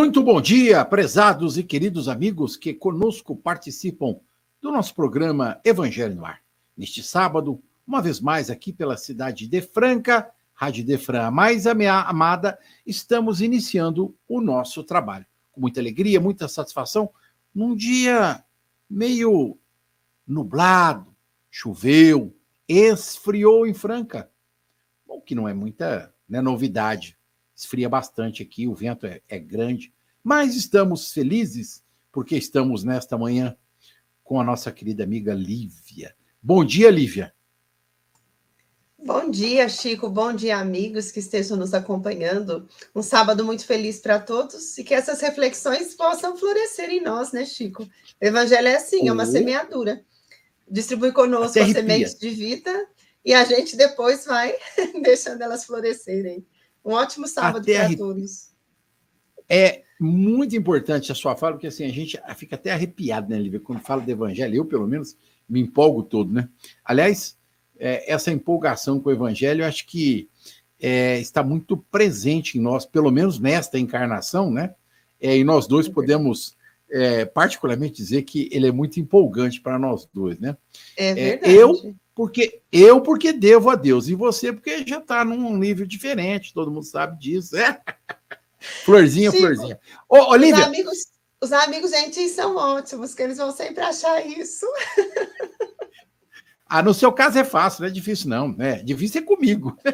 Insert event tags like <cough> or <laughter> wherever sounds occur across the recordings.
Muito bom dia, prezados e queridos amigos que conosco participam do nosso programa Evangelho no Ar. Neste sábado, uma vez mais aqui pela cidade de Franca, Rádio Defran, a mais amada, estamos iniciando o nosso trabalho. Com muita alegria, muita satisfação, num dia meio nublado, choveu, esfriou em Franca. O que não é muita né, novidade. Esfria bastante aqui, o vento é, é grande, mas estamos felizes porque estamos nesta manhã com a nossa querida amiga Lívia. Bom dia, Lívia. Bom dia, Chico. Bom dia, amigos que estejam nos acompanhando. Um sábado muito feliz para todos e que essas reflexões possam florescer em nós, né, Chico? O evangelho é assim, é uma semeadura. Distribui conosco as sementes de vida e a gente depois vai <laughs> deixando elas florescerem. Um ótimo sábado para todos. É muito importante a sua fala, porque assim, a gente fica até arrepiado, né, Lívia, quando fala do evangelho, eu, pelo menos, me empolgo todo, né? Aliás, é, essa empolgação com o evangelho, eu acho que é, está muito presente em nós, pelo menos nesta encarnação, né? É, e nós dois podemos é, particularmente dizer que ele é muito empolgante para nós dois, né? É, é verdade. eu porque eu porque devo a Deus e você porque já está num nível diferente, todo mundo sabe disso, né? <laughs> Florzinha, Sim, florzinha. Ô, Olivia. Os amigos, os amigos gentis são ótimos, que eles vão sempre achar isso. Ah, no seu caso é fácil, não é difícil, não. Né? Difícil é comigo. <laughs>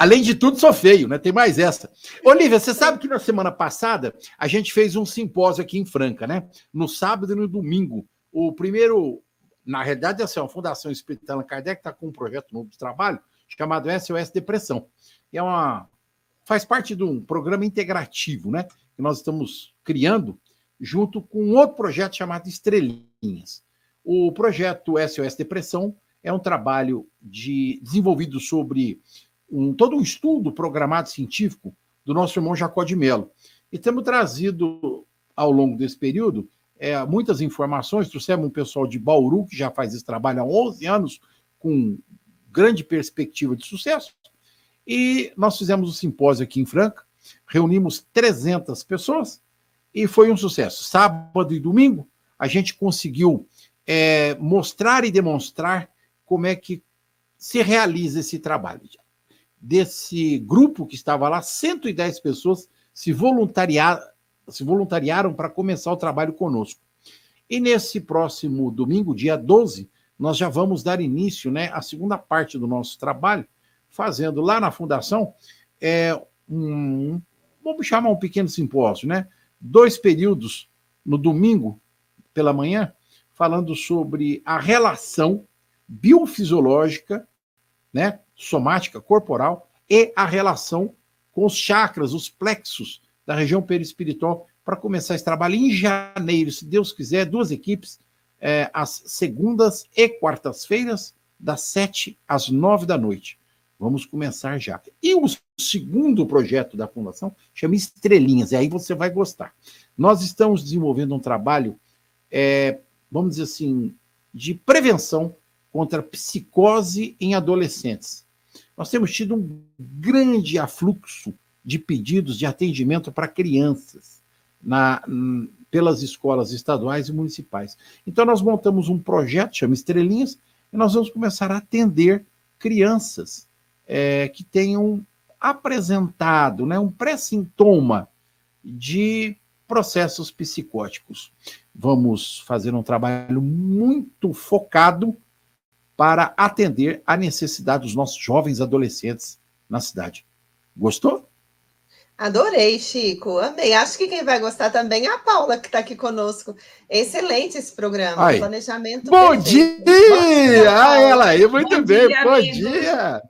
Além de tudo, sou feio, né? Tem mais essa. Olivia, você sabe que na semana passada a gente fez um simpósio aqui em Franca, né? No sábado e no domingo. O primeiro, na realidade, é assim, a Fundação Espírita Allan Kardec está com um projeto novo de trabalho chamado SOS Depressão. É uma faz parte de um programa integrativo, né? Que nós estamos criando junto com outro projeto chamado Estrelinhas. O projeto SOS Depressão é um trabalho de, desenvolvido sobre um, todo um estudo programado científico do nosso irmão Jacó de Mello. E temos trazido, ao longo desse período, é, muitas informações. Trouxemos um pessoal de Bauru, que já faz esse trabalho há 11 anos, com grande perspectiva de sucesso. E nós fizemos um simpósio aqui em Franca, reunimos 300 pessoas e foi um sucesso. Sábado e domingo, a gente conseguiu é, mostrar e demonstrar como é que se realiza esse trabalho. Desse grupo que estava lá, 110 pessoas se, voluntariar, se voluntariaram para começar o trabalho conosco. E nesse próximo domingo, dia 12, nós já vamos dar início né, à segunda parte do nosso trabalho, fazendo lá na fundação é, um, vamos chamar um pequeno simpósio, né? Dois períodos no domingo pela manhã, falando sobre a relação biofisiológica, né, somática corporal e a relação com os chakras, os plexos da região perispiritual, para começar esse trabalho em janeiro, se Deus quiser, duas equipes, é, às segundas e quartas-feiras, das sete às nove da noite. Vamos começar já. E o segundo projeto da Fundação chama Estrelinhas, e aí você vai gostar. Nós estamos desenvolvendo um trabalho, é, vamos dizer assim, de prevenção contra psicose em adolescentes. Nós temos tido um grande afluxo de pedidos de atendimento para crianças na, pelas escolas estaduais e municipais. Então, nós montamos um projeto, chama Estrelinhas, e nós vamos começar a atender crianças é, que tenham apresentado né, um pré-sintoma de processos psicóticos. Vamos fazer um trabalho muito focado para atender a necessidade dos nossos jovens adolescentes na cidade. Gostou? Adorei, Chico. Amei. Acho que quem vai gostar também é a Paula, que está aqui conosco. Excelente esse programa. Ai. Planejamento. Bom perfeito. dia! Bom dia ah, ela aí, muito Bom bem. Dia, Bom dia!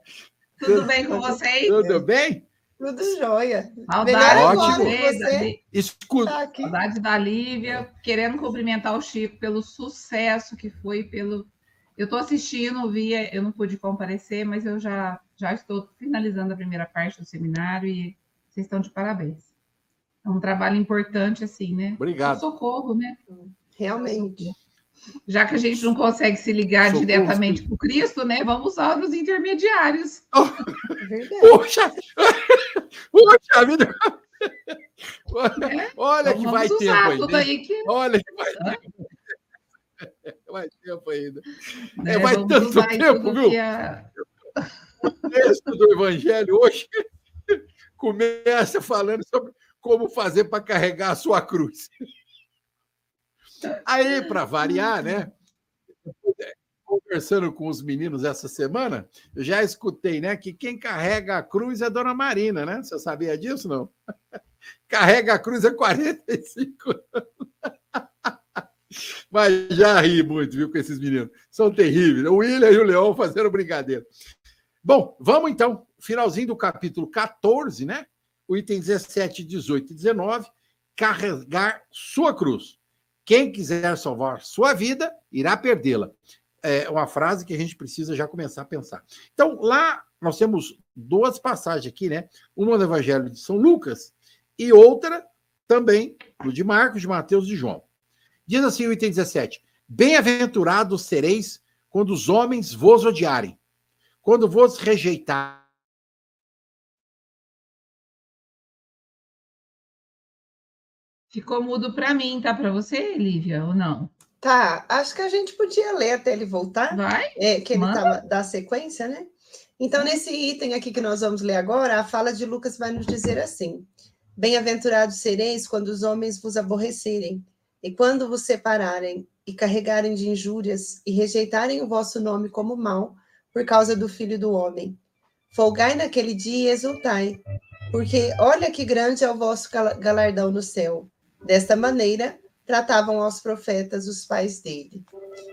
Tudo bem com vocês? Tudo bem? Tudo jóia. Saudade agora, você. Escuta. Tá. Saudade da Lívia, querendo cumprimentar o Chico pelo sucesso que foi, pelo. Eu estou assistindo, via, eu não pude comparecer, mas eu já, já estou finalizando a primeira parte do seminário e vocês estão de parabéns. É um trabalho importante, assim, né? Obrigado. Socorro, né? Realmente. Já que a gente não consegue se ligar Socorro. diretamente com Cristo, né? Vamos usar os intermediários. É verdade. Poxa! Poxa vida! né? Olha Então, que vai vamos tempo aí que Olha que vai tempo. <laughs> Vai tempo ainda. né, É, vai tanto tempo, viu? a- O texto do Evangelho hoje <laughs> começa falando sobre como fazer para carregar a sua cruz. Aí, para variar, né? Conversando com os meninos essa semana, eu já escutei, né, que quem carrega a cruz é a Dona Marina, né? Você sabia disso, não? <laughs> Carrega a cruz há 45 anos. <laughs> Mas já ri muito, viu, com esses meninos. São terríveis. O William e o Leão fazendo brincadeira. Bom, vamos então, finalzinho do capítulo 14, né? O item 17, 18 e 19, carregar sua cruz. Quem quiser salvar sua vida, irá perdê-la. É uma frase que a gente precisa já começar a pensar. Então, lá nós temos duas passagens aqui, né? Uma no Evangelho de São Lucas e outra também no de Marcos, de Mateus e de João. Diz assim o item 17: Bem-aventurados sereis quando os homens vos odiarem, quando vos rejeitar. Ficou mudo para mim, tá para você, Lívia, ou não? Tá, acho que a gente podia ler até ele voltar. Vai? É, que ele Manda. tava da sequência, né? Então, nesse item aqui que nós vamos ler agora, a fala de Lucas vai nos dizer assim: Bem-aventurados sereis quando os homens vos aborrecerem, e quando vos separarem, e carregarem de injúrias, e rejeitarem o vosso nome como mal, por causa do Filho do Homem. Folgai naquele dia e exultai, porque olha que grande é o vosso gala- galardão no céu. Desta maneira, tratavam aos profetas os pais dele.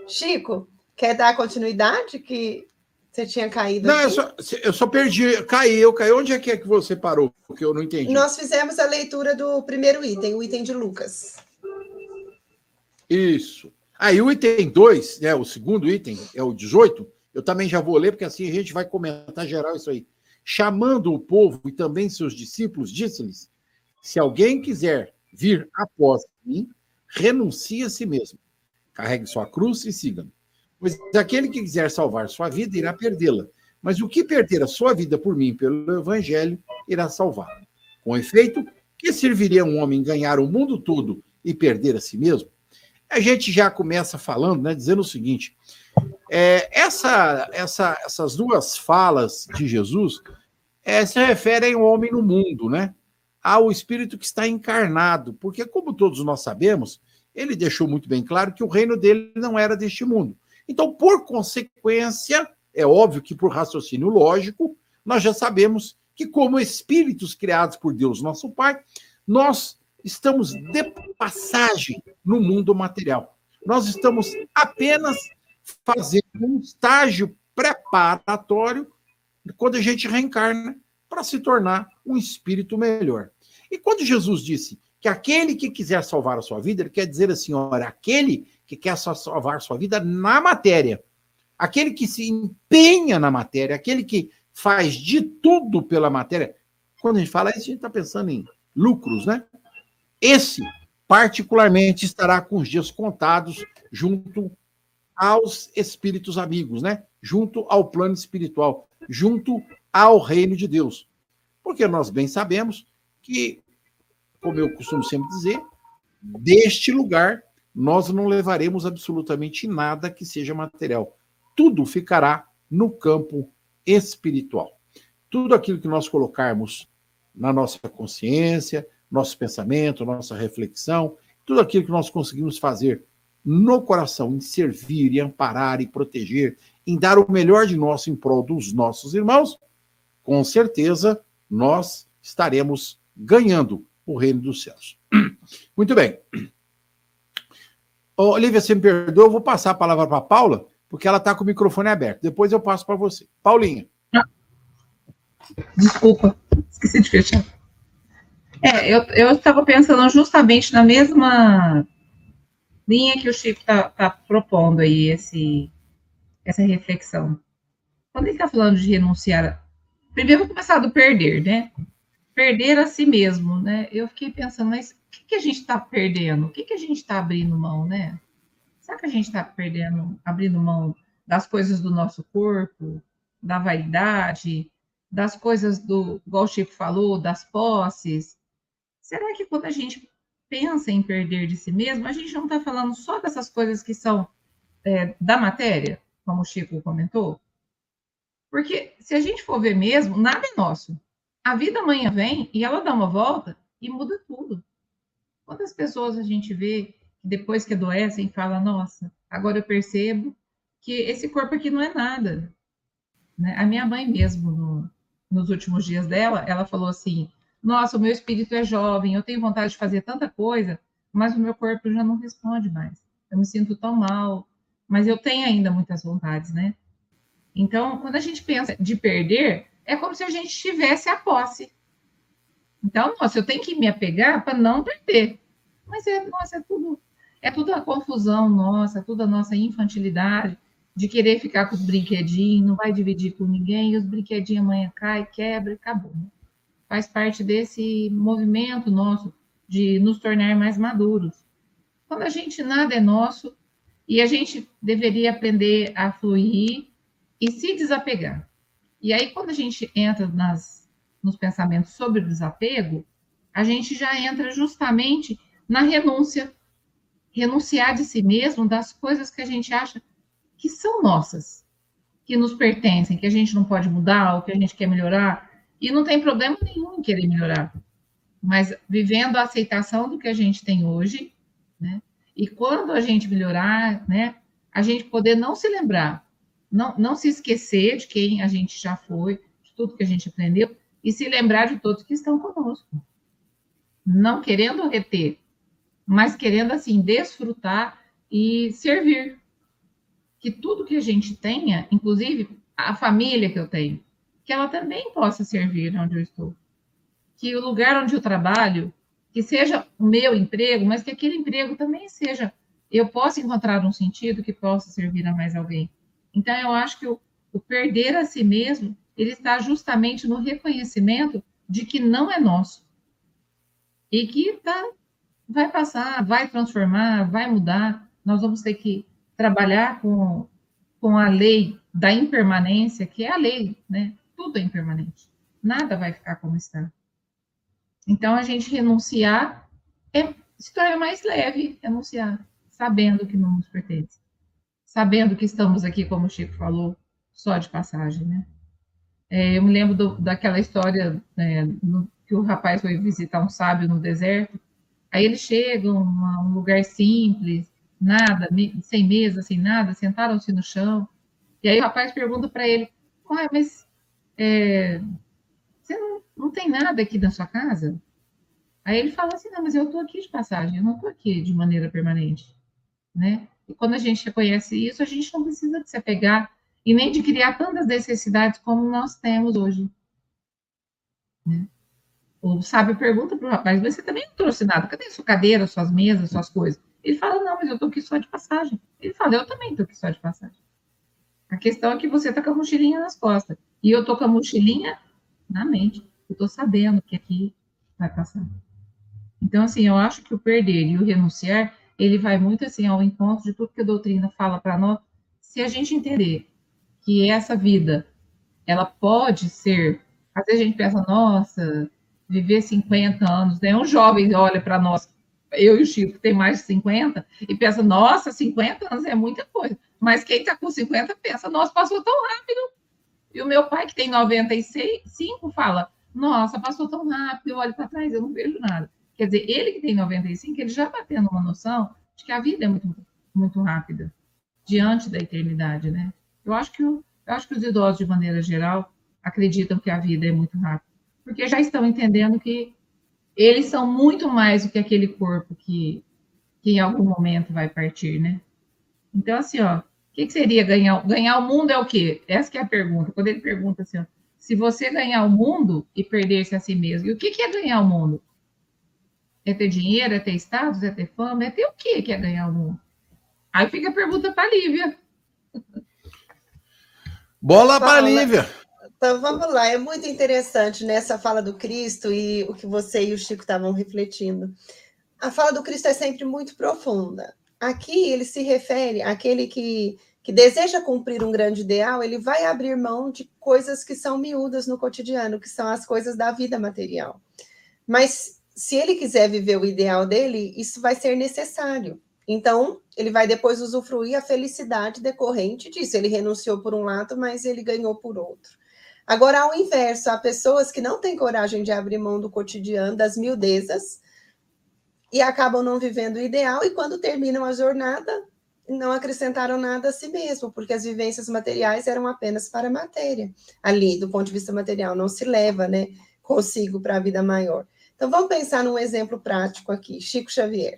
Chico, quer dar continuidade que você tinha caído? Não, eu só, eu só perdi. Caiu, caiu. Onde é que é que você parou? Porque eu não entendi. Nós fizemos a leitura do primeiro item, o item de Lucas. Isso. Aí o item 2, né, o segundo item, é o 18, eu também já vou ler, porque assim a gente vai comentar geral isso aí. Chamando o povo e também seus discípulos, disse-lhes: Se alguém quiser vir após mim, renuncie a si mesmo. Carregue sua cruz e siga-me. Pois aquele que quiser salvar sua vida irá perdê-la. Mas o que perder a sua vida por mim pelo evangelho irá salvar. Com efeito, que serviria um homem ganhar o mundo todo e perder a si mesmo? A gente já começa falando, né, dizendo o seguinte: é, essa, essa, essas duas falas de Jesus é, se referem ao homem no mundo, né? Ao espírito que está encarnado, porque, como todos nós sabemos, ele deixou muito bem claro que o reino dele não era deste mundo. Então, por consequência, é óbvio que por raciocínio lógico, nós já sabemos que, como espíritos criados por Deus, nosso Pai, nós estamos de passagem no mundo material. Nós estamos apenas fazendo um estágio preparatório quando a gente reencarna para se tornar um espírito melhor. E quando Jesus disse que aquele que quiser salvar a sua vida, ele quer dizer assim, olha, aquele que quer salvar a sua vida na matéria, aquele que se empenha na matéria, aquele que faz de tudo pela matéria. Quando a gente fala isso, a gente está pensando em lucros, né? Esse, particularmente, estará com os dias contados junto aos espíritos amigos, né? Junto ao plano espiritual, junto ao reino de Deus. Porque nós bem sabemos que, como eu costumo sempre dizer, deste lugar nós não levaremos absolutamente nada que seja material. Tudo ficará no campo espiritual. Tudo aquilo que nós colocarmos na nossa consciência, nosso pensamento, nossa reflexão, tudo aquilo que nós conseguimos fazer no coração, em servir e amparar e proteger, em dar o melhor de nós em prol dos nossos irmãos, com certeza nós estaremos ganhando o reino dos céus. <clears throat> Muito bem. Ô, Olivia, você me perdoa, eu vou passar a palavra para Paula, porque ela está com o microfone aberto. Depois eu passo para você. Paulinha. Desculpa, esqueci de fechar. É, eu estava pensando justamente na mesma linha que o Chico está tá propondo aí, esse, essa reflexão. Quando ele está falando de renunciar, primeiro vou começar do perder, né? Perder a si mesmo, né? Eu fiquei pensando, mas o que, que a gente está perdendo? O que, que a gente está abrindo mão, né? Será que a gente está perdendo, abrindo mão das coisas do nosso corpo, da vaidade, das coisas do, igual o Chico falou, das posses? Será que quando a gente pensa em perder de si mesmo, a gente não está falando só dessas coisas que são é, da matéria, como o Chico comentou? Porque se a gente for ver mesmo, nada é nosso. A vida amanhã vem e ela dá uma volta e muda tudo. Quantas pessoas a gente vê depois que adoecem fala, nossa, agora eu percebo que esse corpo aqui não é nada. Né? A minha mãe mesmo, no, nos últimos dias dela, ela falou assim, nossa, o meu espírito é jovem, eu tenho vontade de fazer tanta coisa, mas o meu corpo já não responde mais. Eu me sinto tão mal, mas eu tenho ainda muitas vontades, né? Então, quando a gente pensa de perder, é como se a gente tivesse a posse. Então, nossa, eu tenho que me apegar para não perder. Mas é, nossa, é tudo, é tudo a confusão nossa, é tudo a nossa infantilidade de querer ficar com os brinquedinhos, não vai dividir com ninguém, e os brinquedinhos amanhã cai, quebra, acabou. Né? faz parte desse movimento nosso de nos tornar mais maduros. Quando a gente nada é nosso e a gente deveria aprender a fluir e se desapegar. E aí, quando a gente entra nas, nos pensamentos sobre o desapego, a gente já entra justamente na renúncia. Renunciar de si mesmo das coisas que a gente acha que são nossas, que nos pertencem, que a gente não pode mudar, ou que a gente quer melhorar, e não tem problema nenhum em querer melhorar. Mas vivendo a aceitação do que a gente tem hoje, né? E quando a gente melhorar, né? A gente poder não se lembrar, não, não se esquecer de quem a gente já foi, de tudo que a gente aprendeu, e se lembrar de todos que estão conosco. Não querendo reter, mas querendo, assim, desfrutar e servir. Que tudo que a gente tenha, inclusive a família que eu tenho, que ela também possa servir onde eu estou. Que o lugar onde eu trabalho, que seja o meu emprego, mas que aquele emprego também seja, eu possa encontrar um sentido que possa servir a mais alguém. Então, eu acho que o, o perder a si mesmo, ele está justamente no reconhecimento de que não é nosso. E que tá, vai passar, vai transformar, vai mudar. Nós vamos ter que trabalhar com, com a lei da impermanência, que é a lei, né? tudo é impermanente. Nada vai ficar como está. Então, a gente renunciar é se torna mais leve renunciar, sabendo que não nos pertence. Sabendo que estamos aqui, como o Chico falou, só de passagem, né? É, eu me lembro do, daquela história né, no, que o rapaz foi visitar um sábio no deserto. Aí eles chegam a um lugar simples, nada, sem mesa, sem nada, sentaram-se no chão. E aí o rapaz pergunta para ele: Ué, mas é, você não, não tem nada aqui na sua casa? Aí ele fala assim, não, mas eu estou aqui de passagem, eu não estou aqui de maneira permanente, né? E quando a gente reconhece isso, a gente não precisa de se apegar e nem de criar tantas necessidades como nós temos hoje. Né? O sábio pergunta para o rapaz, mas você também não trouxe nada, cadê sua cadeira, suas mesas, suas coisas? Ele fala, não, mas eu estou aqui só de passagem. Ele fala, eu também estou aqui só de passagem. A questão é que você está com a mochilinha nas costas. E eu tô com a mochilinha na mente. Eu tô sabendo que aqui vai passar. Então, assim, eu acho que o perder e o renunciar, ele vai muito assim ao encontro de tudo que a doutrina fala para nós. Se a gente entender que essa vida, ela pode ser, às vezes a gente pensa, nossa, viver 50 anos, né? Um jovem olha para nós, eu e o Chico, tem mais de 50, e pensa, nossa, 50 anos é muita coisa. Mas quem está com 50 pensa, nossa, passou tão rápido. E o meu pai, que tem 95, fala: Nossa, passou tão rápido, eu olho para trás, eu não vejo nada. Quer dizer, ele que tem 95, ele já está tendo uma noção de que a vida é muito, muito rápida diante da eternidade, né? Eu acho que eu acho que os idosos, de maneira geral, acreditam que a vida é muito rápida, porque já estão entendendo que eles são muito mais do que aquele corpo que, que em algum momento vai partir, né? Então, assim, ó, o que, que, seria ganhar? Ganhar o mundo é o quê? Essa é a pergunta. Quando ele pergunta assim, ó, se você ganhar o mundo e perder-se a si mesmo. E o que, que é ganhar o mundo? É ter dinheiro, é ter status, é ter fama, é ter o que que é ganhar o mundo? Aí fica a pergunta para a Lívia. Bola para a Lívia. Então vamos lá, é muito interessante nessa fala do Cristo e o que você e o Chico estavam refletindo. A fala do Cristo é sempre muito profunda. Aqui ele se refere àquele que, que deseja cumprir um grande ideal, ele vai abrir mão de coisas que são miúdas no cotidiano, que são as coisas da vida material. Mas se ele quiser viver o ideal dele, isso vai ser necessário. Então, ele vai depois usufruir a felicidade decorrente disso. Ele renunciou por um lado, mas ele ganhou por outro. Agora, ao inverso, há pessoas que não têm coragem de abrir mão do cotidiano, das miudezas, e acabam não vivendo o ideal, e quando terminam a jornada, não acrescentaram nada a si mesmo, porque as vivências materiais eram apenas para a matéria. Ali, do ponto de vista material, não se leva né, consigo para a vida maior. Então, vamos pensar num exemplo prático aqui: Chico Xavier.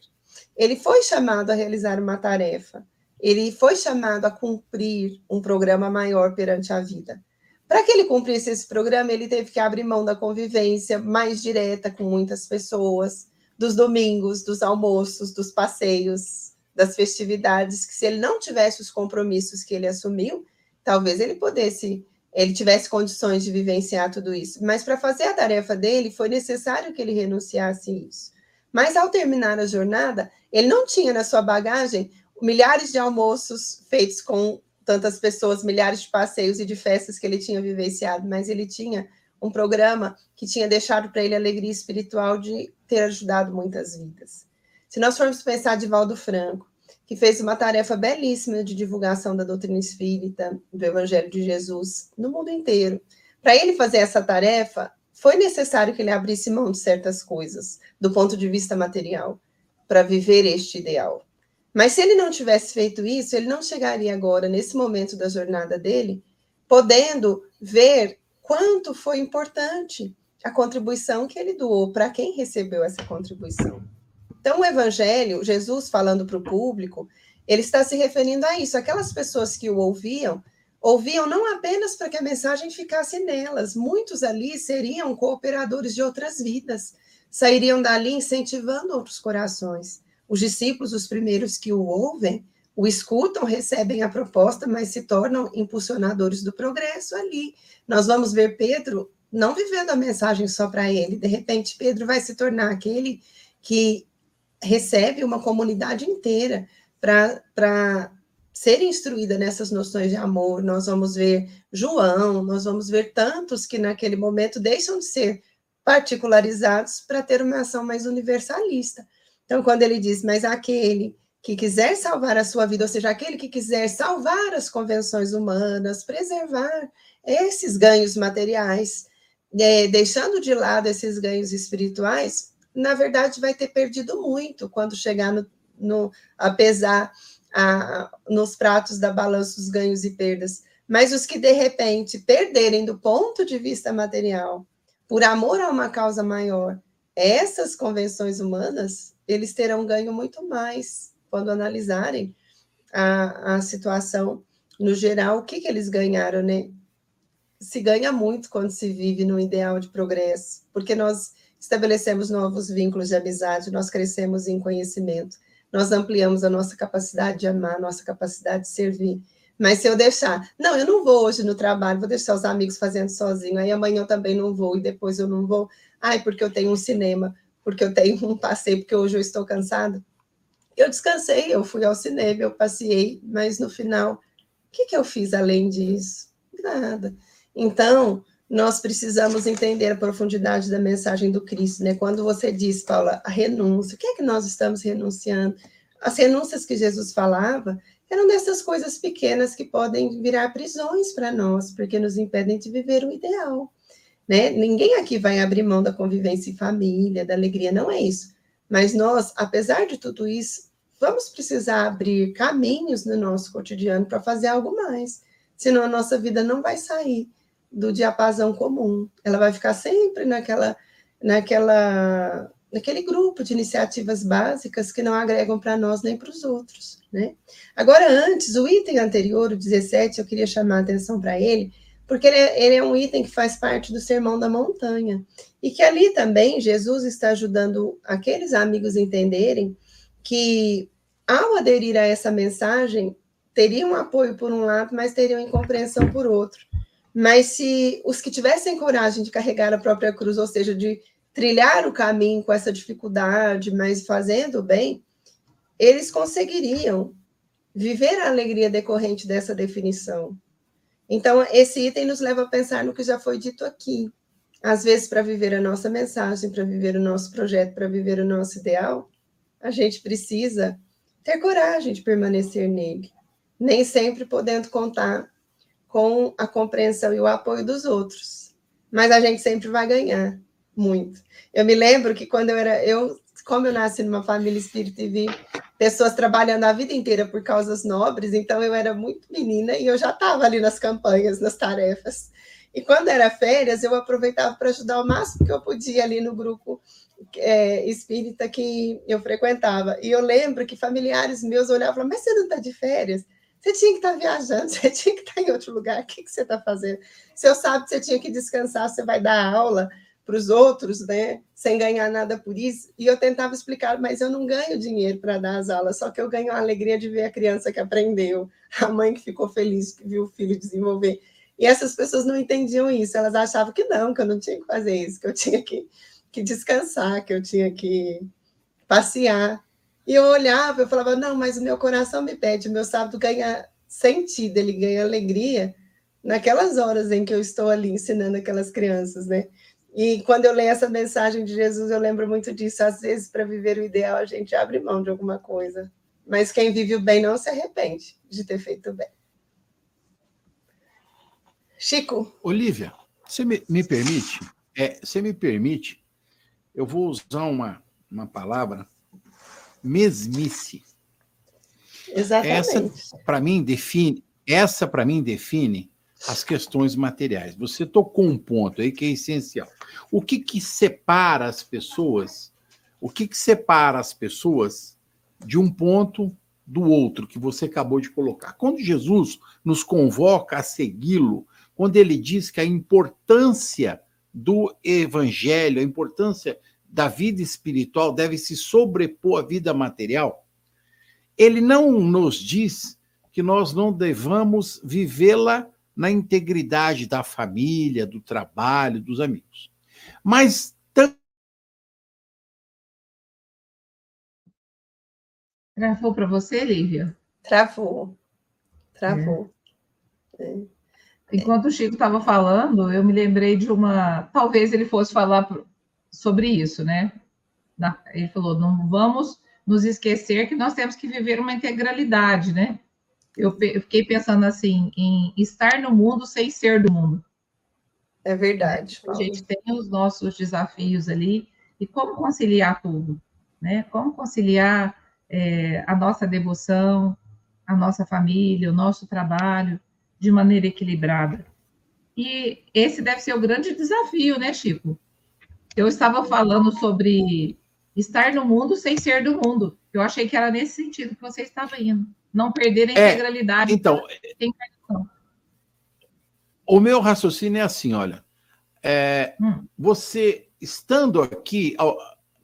Ele foi chamado a realizar uma tarefa, ele foi chamado a cumprir um programa maior perante a vida. Para que ele cumprisse esse programa, ele teve que abrir mão da convivência mais direta com muitas pessoas, dos domingos, dos almoços, dos passeios, das festividades, que se ele não tivesse os compromissos que ele assumiu, talvez ele pudesse, ele tivesse condições de vivenciar tudo isso. Mas para fazer a tarefa dele, foi necessário que ele renunciasse a isso. Mas ao terminar a jornada, ele não tinha na sua bagagem milhares de almoços feitos com tantas pessoas, milhares de passeios e de festas que ele tinha vivenciado, mas ele tinha um programa que tinha deixado para ele a alegria espiritual de ter ajudado muitas vidas. Se nós formos pensar de Valdo Franco, que fez uma tarefa belíssima de divulgação da doutrina espírita, do Evangelho de Jesus, no mundo inteiro. Para ele fazer essa tarefa, foi necessário que ele abrisse mão de certas coisas, do ponto de vista material, para viver este ideal. Mas se ele não tivesse feito isso, ele não chegaria agora, nesse momento da jornada dele, podendo ver quanto foi importante a contribuição que ele doou para quem recebeu essa contribuição. Então, o Evangelho, Jesus falando para o público, ele está se referindo a isso. Aquelas pessoas que o ouviam, ouviam não apenas para que a mensagem ficasse nelas, muitos ali seriam cooperadores de outras vidas, sairiam dali incentivando outros corações. Os discípulos, os primeiros que o ouvem, o escutam, recebem a proposta, mas se tornam impulsionadores do progresso ali. Nós vamos ver Pedro não vivendo a mensagem só para ele. De repente, Pedro vai se tornar aquele que recebe uma comunidade inteira para ser instruída nessas noções de amor. Nós vamos ver João, nós vamos ver tantos que naquele momento deixam de ser particularizados para ter uma ação mais universalista. Então, quando ele diz, mas aquele que quiser salvar a sua vida, ou seja, aquele que quiser salvar as convenções humanas, preservar esses ganhos materiais, é, deixando de lado esses ganhos espirituais, na verdade vai ter perdido muito quando chegar no, no a pesar a, nos pratos da balança os ganhos e perdas. Mas os que de repente perderem do ponto de vista material, por amor a uma causa maior, essas convenções humanas, eles terão ganho muito mais quando analisarem a, a situação no geral, o que, que eles ganharam, né? Se ganha muito quando se vive no ideal de progresso, porque nós estabelecemos novos vínculos de amizade, nós crescemos em conhecimento, nós ampliamos a nossa capacidade de amar, nossa capacidade de servir. Mas se eu deixar, não, eu não vou hoje no trabalho, vou deixar os amigos fazendo sozinho, aí amanhã eu também não vou, e depois eu não vou, ai, porque eu tenho um cinema, porque eu tenho um passeio, porque hoje eu estou cansado. Eu descansei, eu fui ao cinema, eu passei, mas no final, o que, que eu fiz além disso? Nada. Então, nós precisamos entender a profundidade da mensagem do Cristo, né? Quando você diz, Paula, a renúncia, o que é que nós estamos renunciando? As renúncias que Jesus falava eram dessas coisas pequenas que podem virar prisões para nós, porque nos impedem de viver o ideal. Né? Ninguém aqui vai abrir mão da convivência em família, da alegria, não é isso. Mas nós, apesar de tudo isso, vamos precisar abrir caminhos no nosso cotidiano para fazer algo mais. Senão a nossa vida não vai sair do diapasão comum. Ela vai ficar sempre naquela, naquela, naquele grupo de iniciativas básicas que não agregam para nós nem para os outros. Né? Agora, antes, o item anterior, o 17, eu queria chamar a atenção para ele, porque ele é, ele é, um item que faz parte do Sermão da Montanha. E que ali também Jesus está ajudando aqueles amigos entenderem que, ao aderir a essa mensagem, teriam apoio por um lado, mas teriam incompreensão por outro. Mas se os que tivessem coragem de carregar a própria cruz, ou seja, de trilhar o caminho com essa dificuldade, mas fazendo bem, eles conseguiriam viver a alegria decorrente dessa definição. Então, esse item nos leva a pensar no que já foi dito aqui. Às vezes, para viver a nossa mensagem, para viver o nosso projeto, para viver o nosso ideal, a gente precisa ter coragem de permanecer nele, nem sempre podendo contar com a compreensão e o apoio dos outros. Mas a gente sempre vai ganhar muito. Eu me lembro que quando eu era, eu, como eu nasci numa família espírita e vi pessoas trabalhando a vida inteira por causas nobres, então eu era muito menina e eu já estava ali nas campanhas, nas tarefas. E quando era férias, eu aproveitava para ajudar o máximo que eu podia ali no grupo é, espírita que eu frequentava. E eu lembro que familiares meus olhavam e falavam, mas você não está de férias? Você tinha que estar tá viajando, <laughs> você tinha que estar tá em outro lugar, o que, você está fazendo? Se eu sabe que você tinha que descansar, você vai dar aula para os outros, né, sem ganhar nada por isso. E eu tentava explicar, mas eu não ganho dinheiro para dar as aulas, só que eu ganho a alegria de ver a criança que aprendeu, a mãe que ficou feliz que viu o filho desenvolver. E essas pessoas não entendiam isso, elas achavam que não, que eu não tinha que fazer isso, que eu tinha que, que descansar, que eu tinha que passear. E eu olhava, eu falava, não, mas o meu coração me pede, o meu sábado ganha sentido, ele ganha alegria naquelas horas em que eu estou ali ensinando aquelas crianças, né? E quando eu leio essa mensagem de Jesus, eu lembro muito disso. Às vezes, para viver o ideal, a gente abre mão de alguma coisa. Mas quem vive o bem não se arrepende de ter feito o bem. Chico. Olivia, você me, me permite? É, você me permite? Eu vou usar uma, uma palavra, mesmice. Exatamente. Essa, para mim, define. Essa, para mim, define as questões materiais. Você tocou um ponto aí que é essencial. O que, que separa as pessoas? O que, que separa as pessoas de um ponto do outro que você acabou de colocar? Quando Jesus nos convoca a segui-lo, quando ele diz que a importância do evangelho, a importância da vida espiritual deve se sobrepor à vida material, ele não nos diz que nós não devamos vivê-la na integridade da família, do trabalho, dos amigos. Mas Travou para você, Lívia? Travou. Travou. É. É. Enquanto o Chico estava falando, eu me lembrei de uma. Talvez ele fosse falar sobre isso, né? Ele falou: não vamos nos esquecer que nós temos que viver uma integralidade, né? eu, eu fiquei pensando assim, em estar no mundo sem ser do mundo. É verdade. Paulo. A gente tem os nossos desafios ali, e como conciliar tudo, né? Como conciliar é, a nossa devoção, a nossa família, o nosso trabalho, de maneira equilibrada. E esse deve ser o grande desafio, né, Chico? Eu estava falando sobre estar no mundo sem ser do mundo. Eu achei que era nesse sentido que você estava indo não perder a é, integralidade. Então, o meu raciocínio é assim, olha, é, hum. você estando aqui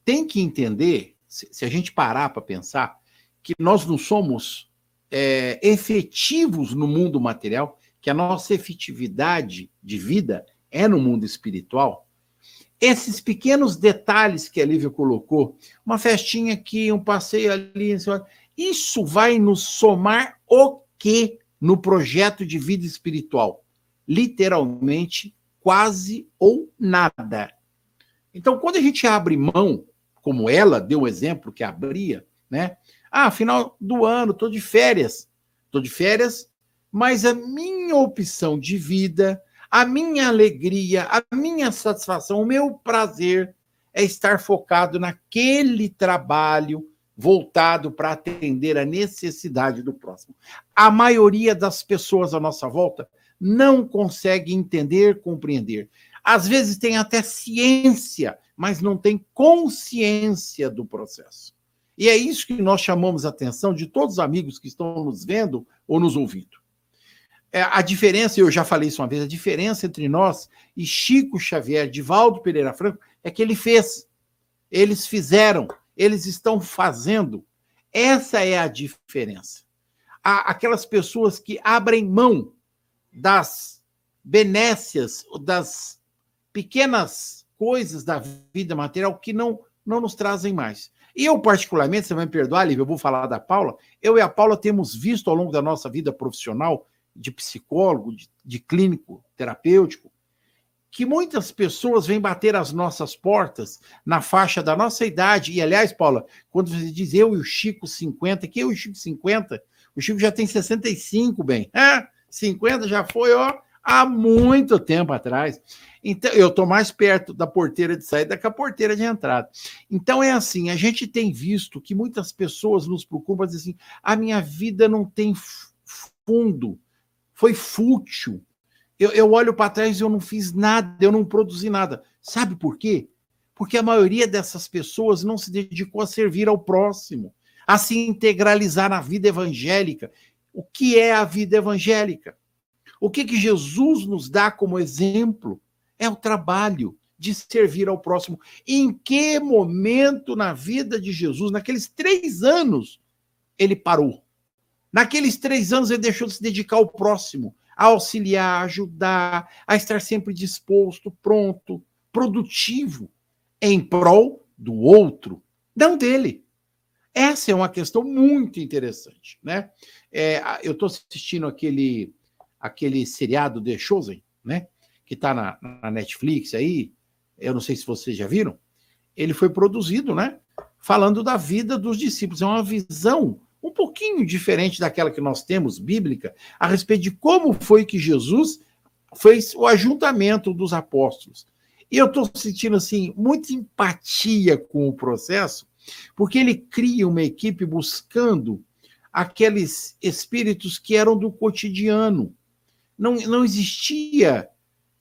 tem que entender, se, a gente parar para pensar, que nós não somos é, efetivos no mundo material, que a nossa efetividade de vida é no mundo espiritual. Esses pequenos detalhes que a Lívia colocou, uma festinha aqui, um passeio ali, isso vai nos somar o quê no projeto de vida espiritual? Literalmente, quase ou nada. Então, quando a gente abre mão, como ela deu o exemplo que abria, né? Ah, final do ano, estou de férias. Estou de férias, mas a minha opção de vida, a minha alegria, a minha satisfação, o meu prazer é estar focado naquele trabalho voltado para atender a necessidade do próximo. A maioria das pessoas à nossa volta não consegue entender, compreender. Às vezes tem até ciência, mas não tem consciência do processo. E é isso que nós chamamos a atenção de todos os amigos que estão nos vendo ou nos ouvindo. É, a diferença, eu já falei isso uma vez, a diferença entre nós e Chico Xavier, Divaldo Pereira Franco, é que ele fez. Eles fizeram, eles estão fazendo. Essa é a diferença. Há aquelas pessoas que abrem mão das benécias, das pequenas coisas da vida material que não, não nos trazem mais. E eu, particularmente, você vai me perdoar, Lívia, eu vou falar da Paula. Eu e a Paula temos visto ao longo da nossa vida profissional de psicólogo, de, de clínico terapêutico, que muitas pessoas vêm bater as nossas portas na faixa da nossa idade. E, aliás, Paula, quando você diz eu e o Chico 50, que eu e o Chico 50, o Chico já tem 65, bem. É, 50 já foi, ó, há muito tempo atrás. Então, eu estou mais perto da porteira de saída que a porteira de entrada. Então, é assim: a gente tem visto que muitas pessoas nos procuram para assim: a minha vida não tem fundo foi fútil. Eu, eu olho para trás e eu não fiz nada, eu não produzi nada. Sabe por quê? Porque a maioria dessas pessoas não se dedicou a servir ao próximo, a se integralizar na vida evangélica. O que é a vida evangélica? O que, que Jesus nos dá como exemplo? É o trabalho de servir ao próximo. Em que momento na vida de Jesus, naqueles três anos, ele parou? Naqueles três anos, ele deixou de se dedicar ao próximo, a auxiliar, ajudar, a estar sempre disposto, pronto, produtivo, em prol do outro, não dele. Essa é uma questão muito interessante, né? É, eu estou assistindo aquele aquele seriado The Chosen, né? Que está na, na, Netflix aí. Eu não sei se vocês já viram. Ele foi produzido, né? Falando da vida dos discípulos. É uma visão um pouquinho diferente daquela que nós temos, bíblica, a respeito de como foi que Jesus fez o ajuntamento dos apóstolos. E eu estou sentindo, assim, muita empatia com o processo, porque ele cria uma equipe buscando aqueles espíritos que eram do cotidiano. Não, não existia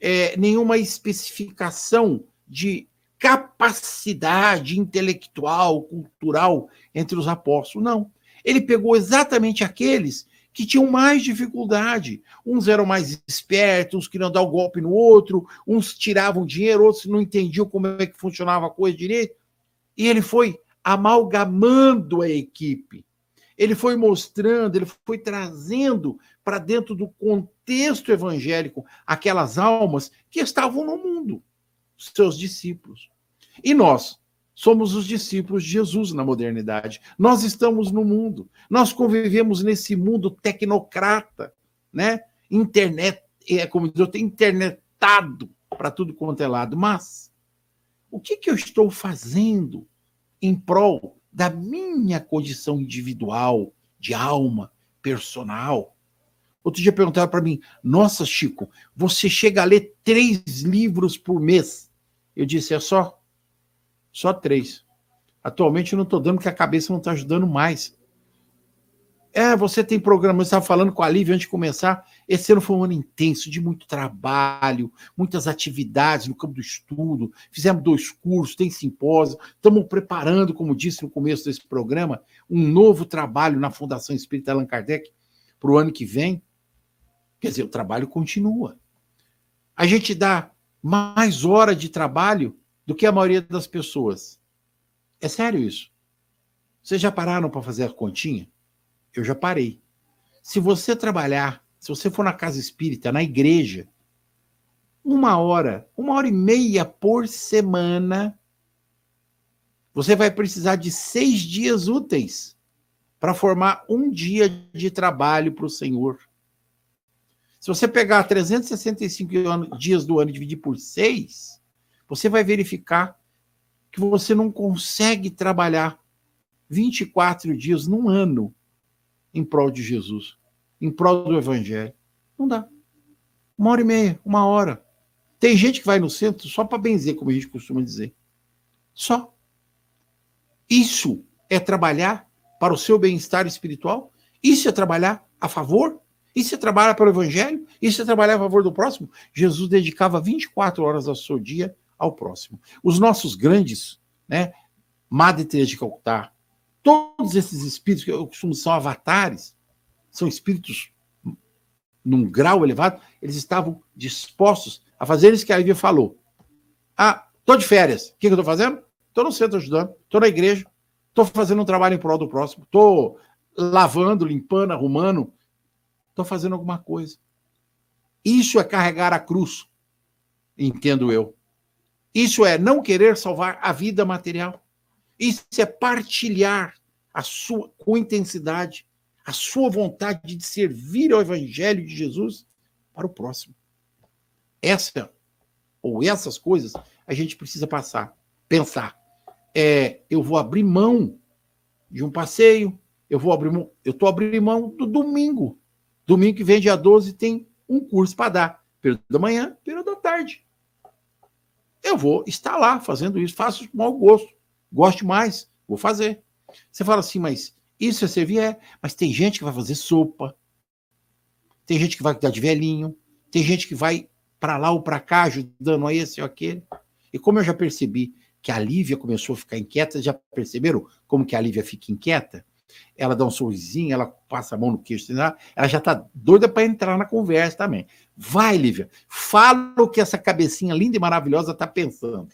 é, nenhuma especificação de capacidade intelectual, cultural entre os apóstolos, não. Ele pegou exatamente aqueles que tinham mais dificuldade. Uns eram mais espertos, uns queriam dar o um golpe no outro, uns tiravam dinheiro, outros não entendiam como é que funcionava a coisa direito. E ele foi amalgamando a equipe. Ele foi mostrando, ele foi trazendo para dentro do contexto evangélico aquelas almas que estavam no mundo, seus discípulos. E nós, somos os discípulos de Jesus na modernidade. Nós estamos no mundo. Nós convivemos nesse mundo tecnocrata, né? Internet, é como diz, eu tenho internetado para tudo quanto é lado. Mas o que, que eu estou fazendo em prol da minha condição individual, de alma, personal? Outro dia perguntaram para mim: Nossa, Chico, você chega a ler três livros por mês? Eu disse: É só só três. Atualmente eu não estou dando porque a cabeça não está ajudando mais. É, você tem programa, eu estava falando com a Lívia antes de começar. Esse ano foi um ano intenso, de muito trabalho, muitas atividades no campo do estudo. Fizemos dois cursos, tem simpósio. Estamos preparando, como disse no começo desse programa, um novo trabalho na Fundação Espírita Allan Kardec para o ano que vem. Quer dizer, o trabalho continua. A gente dá mais hora de trabalho do que a maioria das pessoas. É sério isso. Vocês já pararam para fazer a continha? Eu já parei. Se você trabalhar, se você for na casa espírita, na igreja, uma hora, uma hora e meia por semana, você vai precisar de seis dias úteis para formar um dia de trabalho para o Senhor. Se você pegar 365 dias do ano e dividir por seis, você vai verificar que você não consegue trabalhar 24 dias num ano em prol de Jesus, em prol do Evangelho. Não dá. Uma hora e meia, uma hora. Tem gente que vai no centro só para benzer, como a gente costuma dizer. Só. Isso é trabalhar para o seu bem-estar espiritual? Isso é trabalhar a favor? Isso é trabalhar para o Evangelho? Isso é trabalhar a favor do próximo? Jesus dedicava 24 horas ao seu dia ao próximo. Os nossos grandes, né, Madre Teresa de Calcutá, todos esses espíritos que eu costumo são avatares, são espíritos num grau elevado, eles estavam dispostos a fazer isso que a Lívia falou. Ah, tô de férias. O que, que eu estou fazendo? Estou no centro ajudando, estou na igreja, estou fazendo um trabalho em prol do próximo, estou lavando, limpando, arrumando, estou fazendo alguma coisa. Isso é carregar a cruz, entendo eu. Isso é não querer salvar a vida material. Isso é partilhar a sua com intensidade a sua vontade de servir ao evangelho de Jesus para o próximo. Essa ou essas coisas a gente precisa passar, pensar. É, eu vou abrir mão de um passeio, eu vou abrir mão, eu estou abrindo mão do domingo. Domingo que vem, dia 12, tem um curso para dar. Período da manhã, período da tarde. Eu vou estar lá fazendo isso, faço com mau gosto. Gosto mais, vou fazer. Você fala assim, mas isso é servir, é. Mas tem gente que vai fazer sopa, tem gente que vai cuidar de velhinho, tem gente que vai para lá ou para cá ajudando a esse ou aquele. E como eu já percebi que a Lívia começou a ficar inquieta, já perceberam como que a Lívia fica inquieta? Ela dá um sorrisinho, ela passa a mão no queixo, ela já está doida para entrar na conversa também. Vai, Lívia, fala o que essa cabecinha linda e maravilhosa está pensando.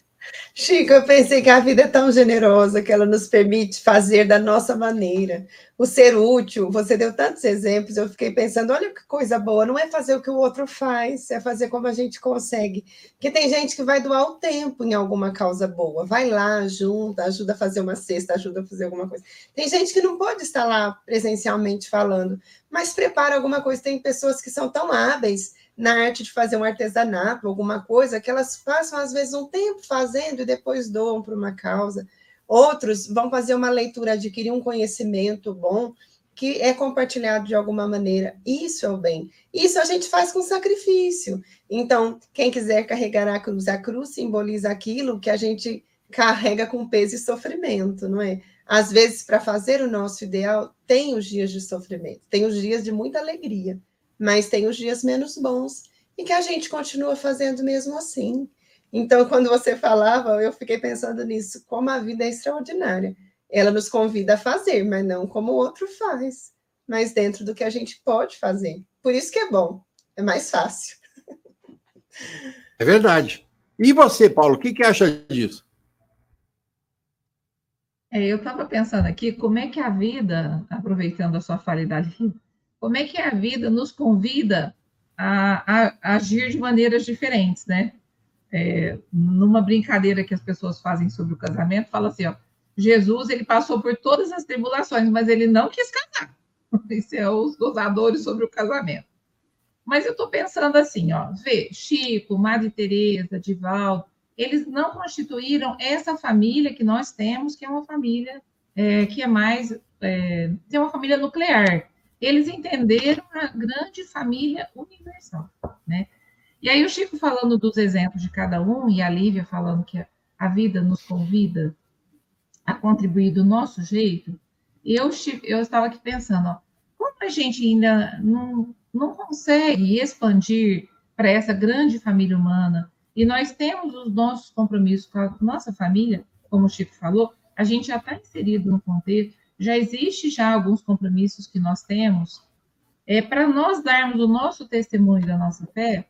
Chico, eu pensei que a vida é tão generosa que ela nos permite fazer da nossa maneira. O ser útil, você deu tantos exemplos, eu fiquei pensando, olha que coisa boa, não é fazer o que o outro faz, é fazer como a gente consegue. Porque tem gente que vai doar o tempo em alguma causa boa, vai lá, ajuda, ajuda a fazer uma cesta, ajuda a fazer alguma coisa. Tem gente que não pode estar lá presencialmente falando, mas prepara alguma coisa. Tem pessoas que são tão hábeis na arte de fazer um artesanato, alguma coisa, que elas passam, às vezes, um tempo fazendo e depois doam para uma causa. Outros vão fazer uma leitura, adquirir um conhecimento bom que é compartilhado de alguma maneira. Isso é o bem. Isso a gente faz com sacrifício. Então, quem quiser carregar a cruz, a cruz simboliza aquilo que a gente carrega com peso e sofrimento, não é? Às vezes, para fazer o nosso ideal, tem os dias de sofrimento, tem os dias de muita alegria mas tem os dias menos bons e que a gente continua fazendo mesmo assim. Então, quando você falava, eu fiquei pensando nisso, como a vida é extraordinária. Ela nos convida a fazer, mas não como o outro faz, mas dentro do que a gente pode fazer. Por isso que é bom, é mais fácil. É verdade. E você, Paulo, o que, que acha disso? É, eu estava pensando aqui como é que a vida, aproveitando a sua falidade como é que a vida nos convida a, a, a agir de maneiras diferentes, né? É, numa brincadeira que as pessoas fazem sobre o casamento, fala assim, ó, Jesus, ele passou por todas as tribulações, mas ele não quis casar. <laughs> Isso é os gozadores sobre o casamento. Mas eu estou pensando assim, ó, vê, Chico, Madre Teresa, Divaldo, eles não constituíram essa família que nós temos, que é uma família é, que é mais, é, é uma família nuclear eles entenderam a grande família universal, né? E aí o Chico falando dos exemplos de cada um e a Lívia falando que a vida nos convida a contribuir do nosso jeito, eu, eu estava aqui pensando, ó, como a gente ainda não, não consegue expandir para essa grande família humana, e nós temos os nossos compromissos com a nossa família, como o Chico falou, a gente já está inserido no contexto, já existe já alguns compromissos que nós temos é para nós darmos o nosso testemunho da nossa fé.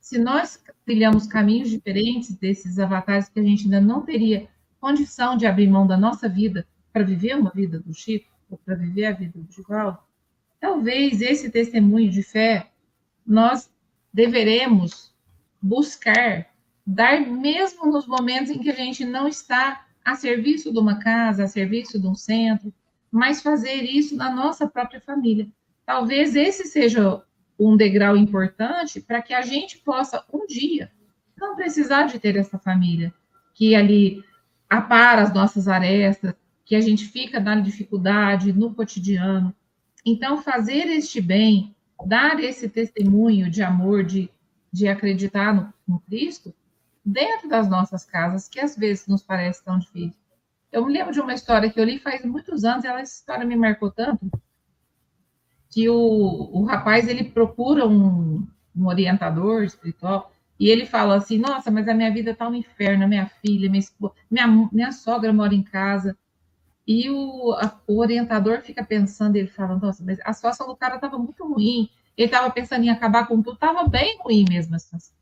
Se nós trilhamos caminhos diferentes desses avatares que a gente ainda não teria condição de abrir mão da nossa vida para viver uma vida do Chico ou para viver a vida do Givaldo, talvez esse testemunho de fé nós deveremos buscar dar mesmo nos momentos em que a gente não está a serviço de uma casa, a serviço de um centro, mas fazer isso na nossa própria família. Talvez esse seja um degrau importante para que a gente possa, um dia, não precisar de ter essa família que ali apara as nossas arestas, que a gente fica na dificuldade no cotidiano. Então, fazer este bem, dar esse testemunho de amor, de, de acreditar no, no Cristo, dentro das nossas casas, que às vezes nos parece tão difícil. Eu me lembro de uma história que eu li faz muitos anos, e essa história me marcou tanto, que o, o rapaz, ele procura um, um orientador espiritual, e ele fala assim, nossa, mas a minha vida está um inferno, minha filha, minha, esposa, minha, minha sogra mora em casa, e o, a, o orientador fica pensando, ele fala, nossa, mas a situação do cara estava muito ruim, ele estava pensando em acabar com tudo, estava bem ruim mesmo a situação.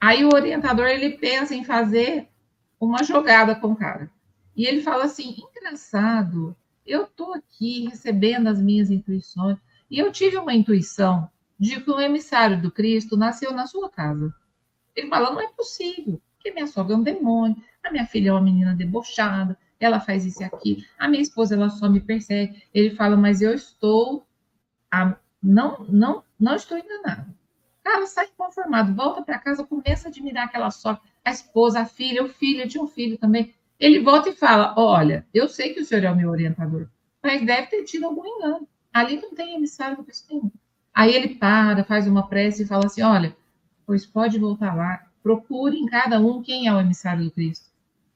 Aí o orientador ele pensa em fazer uma jogada com o cara. E ele fala assim: engraçado, eu estou aqui recebendo as minhas intuições, e eu tive uma intuição de que o emissário do Cristo nasceu na sua casa. Ele fala: não é possível, porque minha sogra é um demônio, a minha filha é uma menina debochada, ela faz isso aquilo, a minha esposa ela só me persegue. Ele fala: mas eu estou. A, não, não, não estou enganado. Cara sai conformado, volta para casa, começa a admirar aquela sogra, a esposa, a filha, o filho, tinha um filho também. Ele volta e fala: Olha, eu sei que o senhor é o meu orientador, mas deve ter tido algum engano. Ali não tem emissário do Cristo Aí ele para, faz uma prece e fala assim: Olha, pois pode voltar lá, procure em cada um quem é o emissário do Cristo.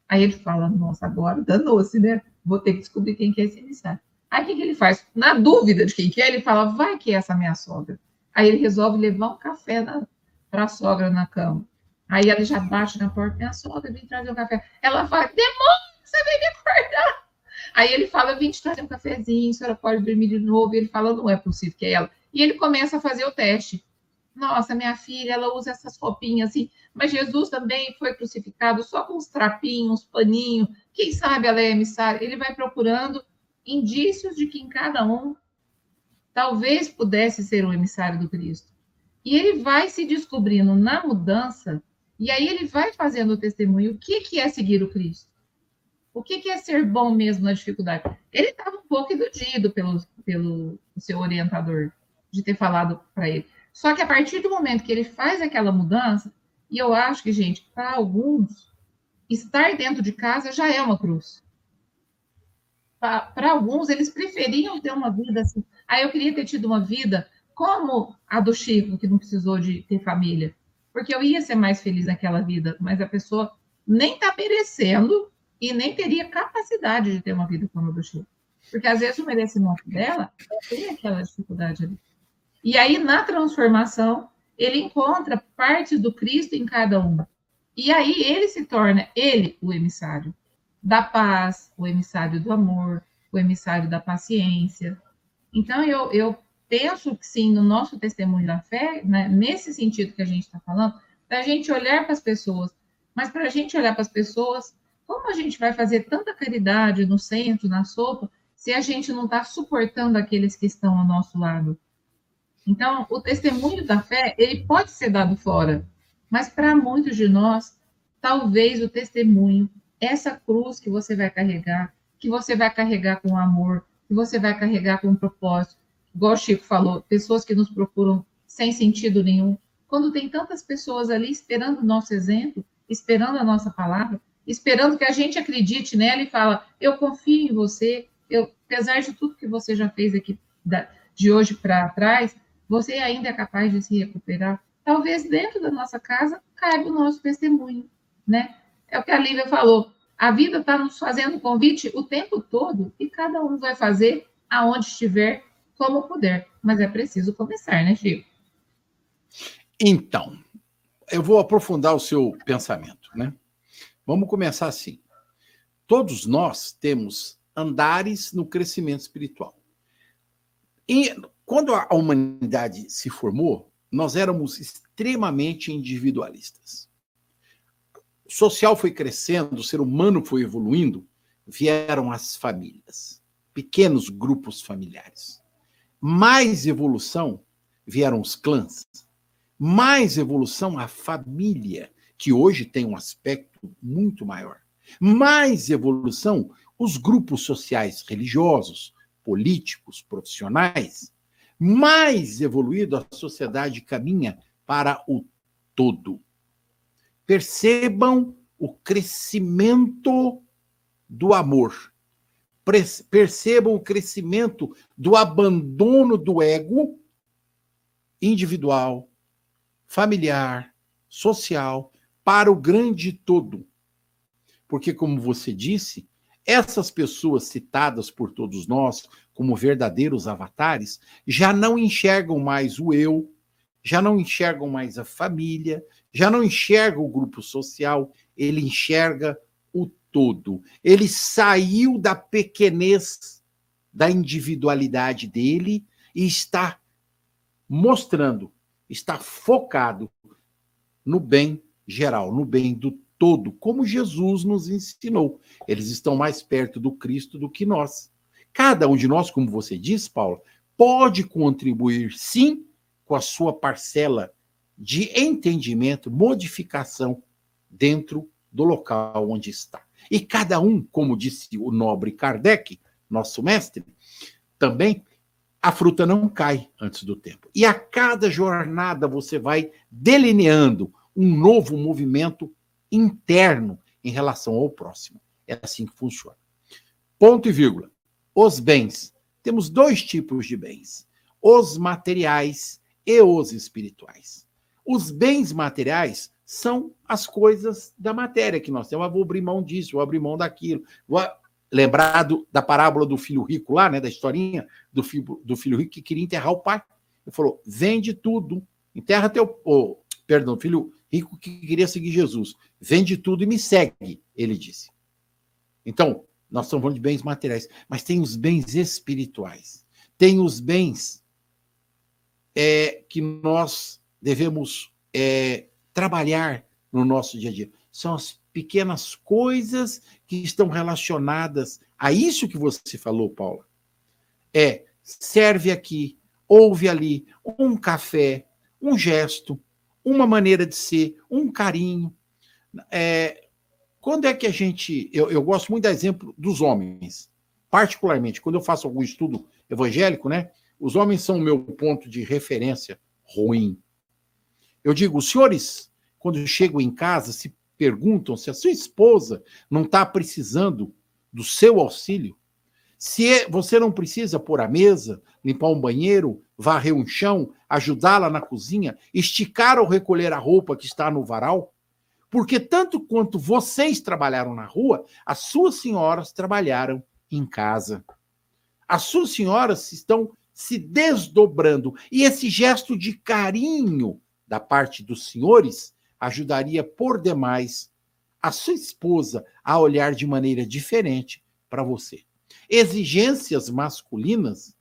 Aí ele fala: Nossa, agora danou-se, né? Vou ter que descobrir quem que é esse emissário. Aí o que, que ele faz? Na dúvida de quem que é, ele fala: Vai que é essa minha sogra. Aí ele resolve levar um café para a sogra na cama. Aí ela já bate na porta, minha sogra, vem trazer um café. Ela fala, demônio, você vem me acordar. Aí ele fala, vim te trazer um cafezinho, a senhora pode dormir de novo. E ele fala, não é possível que é ela. E ele começa a fazer o teste. Nossa, minha filha, ela usa essas roupinhas assim, mas Jesus também foi crucificado só com uns trapinhos, paninho. Quem sabe ela é emissária? Ele vai procurando indícios de que em cada um talvez pudesse ser um emissário do Cristo. E ele vai se descobrindo na mudança e aí ele vai fazendo o testemunho. O que, que é seguir o Cristo? O que, que é ser bom mesmo na dificuldade? Ele estava um pouco iludido pelo, pelo seu orientador, de ter falado para ele. Só que a partir do momento que ele faz aquela mudança, e eu acho que, gente, para alguns, estar dentro de casa já é uma cruz. Para alguns, eles preferiam ter uma vida assim. Ah, eu queria ter tido uma vida como a do Chico, que não precisou de ter família porque eu ia ser mais feliz naquela vida, mas a pessoa nem está merecendo e nem teria capacidade de ter uma vida como a do Chico. Porque às vezes o merecimento dela tem aquela dificuldade ali. E aí, na transformação, ele encontra partes do Cristo em cada um. E aí ele se torna, ele, o emissário da paz, o emissário do amor, o emissário da paciência. Então, eu, eu penso que sim, no nosso testemunho da fé, né, nesse sentido que a gente está falando, da gente olhar para as pessoas, mas para a gente olhar para as pessoas, como a gente vai fazer tanta caridade no centro, na sopa, se a gente não está suportando aqueles que estão ao nosso lado? Então, o testemunho da fé, ele pode ser dado fora, mas para muitos de nós, talvez o testemunho, essa cruz que você vai carregar, que você vai carregar com amor, que você vai carregar com propósito, igual o Chico falou, pessoas que nos procuram sem sentido nenhum. Quando tem tantas pessoas ali esperando o nosso exemplo, esperando a nossa palavra, esperando que a gente acredite nela e fala, eu confio em você, eu, apesar de tudo que você já fez aqui da, de hoje para trás, você ainda é capaz de se recuperar. Talvez dentro da nossa casa caiba o nosso testemunho, né? É o que a Lívia falou. A vida está nos fazendo convite o tempo todo e cada um vai fazer aonde estiver como puder, mas é preciso começar, né, Chico? Então, eu vou aprofundar o seu pensamento, né? Vamos começar assim. Todos nós temos andares no crescimento espiritual. E quando a humanidade se formou, nós éramos extremamente individualistas. O social foi crescendo, o ser humano foi evoluindo, vieram as famílias, pequenos grupos familiares mais evolução vieram os clãs, mais evolução a família, que hoje tem um aspecto muito maior. Mais evolução os grupos sociais religiosos, políticos, profissionais. Mais evoluído a sociedade caminha para o todo. Percebam o crescimento do amor percebam o crescimento do abandono do ego individual, familiar, social, para o grande todo. Porque, como você disse, essas pessoas citadas por todos nós como verdadeiros avatares já não enxergam mais o eu, já não enxergam mais a família, já não enxergam o grupo social, ele enxerga todo. Ele saiu da pequenez da individualidade dele e está mostrando, está focado no bem geral, no bem do todo, como Jesus nos ensinou. Eles estão mais perto do Cristo do que nós. Cada um de nós, como você diz, Paulo, pode contribuir sim com a sua parcela de entendimento, modificação dentro do local onde está. E cada um, como disse o nobre Kardec, nosso mestre, também a fruta não cai antes do tempo. E a cada jornada você vai delineando um novo movimento interno em relação ao próximo. É assim que funciona. Ponto e vírgula. Os bens. Temos dois tipos de bens: os materiais e os espirituais. Os bens materiais são as coisas da matéria que nós temos. Eu vou abrir mão disso, vou abrir mão daquilo. Vou lembrado da parábola do filho rico lá, né, da historinha do filho, do filho rico que queria enterrar o pai. Ele falou: vende tudo, enterra teu. Oh, perdão, filho rico que queria seguir Jesus. Vende tudo e me segue, ele disse. Então, nós estamos falando de bens materiais, mas tem os bens espirituais. Tem os bens é, que nós devemos é, trabalhar no nosso dia a dia. São as pequenas coisas que estão relacionadas a isso que você falou, Paula. É, serve aqui, ouve ali, um café, um gesto, uma maneira de ser, um carinho. É, quando é que a gente. Eu, eu gosto muito do exemplo dos homens, particularmente, quando eu faço algum estudo evangélico, né? Os homens são o meu ponto de referência ruim. Eu digo, os senhores, quando chegam em casa, se perguntam se a sua esposa não está precisando do seu auxílio. Se é, você não precisa pôr a mesa, limpar um banheiro, varrer um chão, ajudá-la na cozinha, esticar ou recolher a roupa que está no varal? Porque tanto quanto vocês trabalharam na rua, as suas senhoras trabalharam em casa. As suas senhoras estão se desdobrando. E esse gesto de carinho da parte dos senhores ajudaria por demais a sua esposa a olhar de maneira diferente para você. Exigências masculinas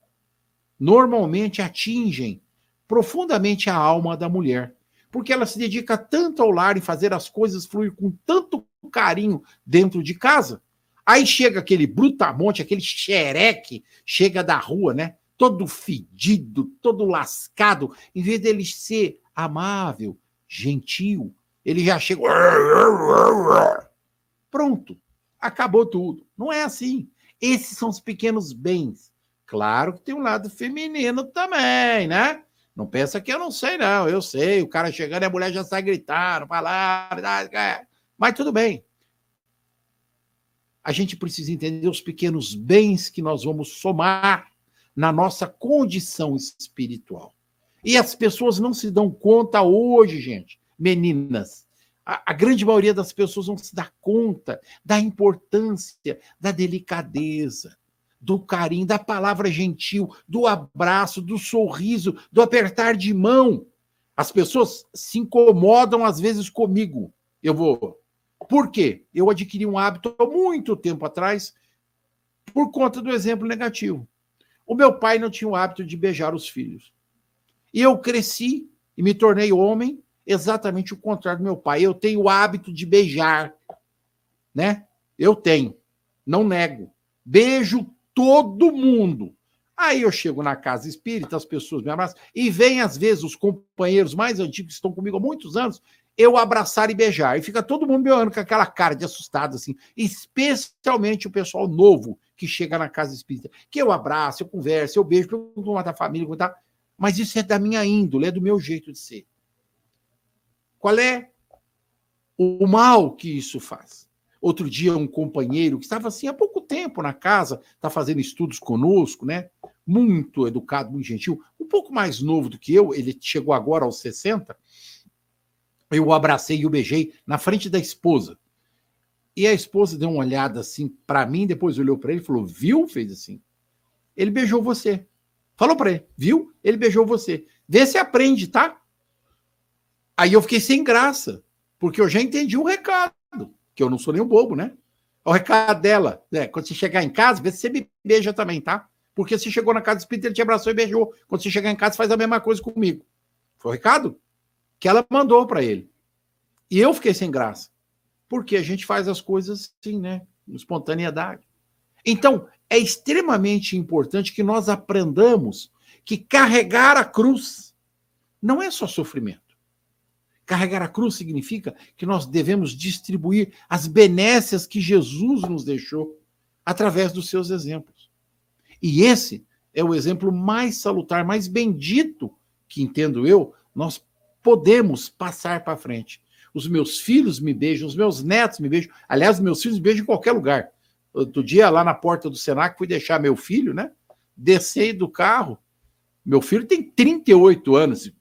normalmente atingem profundamente a alma da mulher, porque ela se dedica tanto ao lar e fazer as coisas fluir com tanto carinho dentro de casa. Aí chega aquele brutamonte, aquele xereque, chega da rua, né? Todo fedido, todo lascado, em vez dele ser amável, gentil, ele já chega. Pronto, acabou tudo. Não é assim. Esses são os pequenos bens. Claro que tem um lado feminino também, né? Não pensa que eu não sei, não. Eu sei. O cara chegando e a mulher já sai gritando, falando. Mas tudo bem. A gente precisa entender os pequenos bens que nós vamos somar na nossa condição espiritual. E as pessoas não se dão conta hoje, gente, meninas. A, a, grande maioria das pessoas não se dá conta da importância, da delicadeza, do carinho, da palavra gentil, do abraço, do sorriso, do apertar de mão. As pessoas se incomodam às vezes comigo. Eu vou. Por quê? Eu adquiri um hábito há muito tempo atrás por conta do exemplo negativo. O meu pai não tinha o hábito de beijar os filhos. E eu cresci e me tornei homem exatamente o contrário do meu pai. Eu tenho o hábito de beijar, né? Eu tenho, não nego. Beijo todo mundo. Aí eu chego na casa espírita, as pessoas me abraçam, e vem, às vezes, os companheiros mais antigos que estão comigo há muitos anos, eu abraçar e beijar. E fica todo mundo me olhando com aquela cara de assustado, assim. Especialmente o pessoal novo que chega na casa espírita. Que eu abraço, eu converso, eu beijo, pergunto como a família, como está. Mas isso é da minha índole, é do meu jeito de ser. Qual é o mal que isso faz? Outro dia, um companheiro que estava assim há pouco tempo na casa, está fazendo estudos conosco, né? Muito educado, muito gentil, um pouco mais novo do que eu, ele chegou agora aos 60. Eu o abracei e o beijei na frente da esposa. E a esposa deu uma olhada assim para mim, depois olhou para ele e falou: Viu? Fez assim. Ele beijou você. Falou para ele, viu? Ele beijou você. Vê se aprende, tá? Aí eu fiquei sem graça, porque eu já entendi o recado, que eu não sou nem um bobo, né? O recado dela, né? Quando você chegar em casa, vê se você me beija também, tá? Porque você chegou na casa do espírito, ele te abraçou e beijou. Quando você chegar em casa, faz a mesma coisa comigo. Foi o recado que ela mandou para ele. E eu fiquei sem graça. Porque a gente faz as coisas assim, né? Espontaneidade. Então, é extremamente importante que nós aprendamos que carregar a cruz não é só sofrimento. Carregar a cruz significa que nós devemos distribuir as benécias que Jesus nos deixou através dos seus exemplos. E esse é o exemplo mais salutar, mais bendito que entendo eu, nós podemos passar para frente. Os meus filhos me beijam, os meus netos me beijam. Aliás, meus filhos me beijam em qualquer lugar. Outro dia, lá na porta do Senac, fui deixar meu filho, né? Descei do carro. Meu filho tem 38 anos,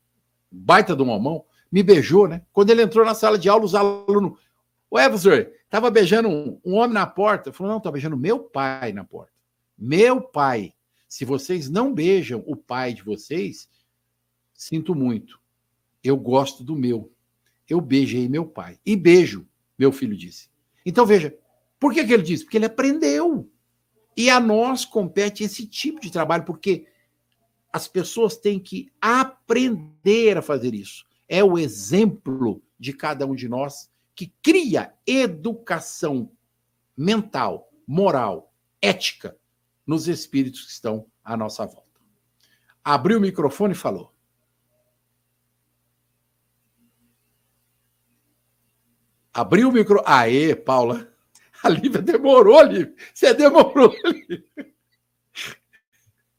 baita do mamão me beijou, né? Quando ele entrou na sala de aula, os alunos. Ué, professor, estava beijando um, um, homem na porta. Falou: não, estava beijando meu pai na porta. Meu pai. Se vocês não beijam o pai de vocês, sinto muito. Eu gosto do meu. Eu beijei meu pai. E beijo, meu filho disse. Então, veja, por que, que ele disse? Porque ele aprendeu. E a nós compete esse tipo de trabalho, porque as pessoas têm que aprender a fazer isso é o exemplo de cada um de nós que cria educação mental, moral, ética nos espíritos que estão à nossa volta. Abriu o microfone e falou. Abriu o micro. Aê, Paula. A Lívia demorou, Lívia. Você demorou, <laughs> Lívia.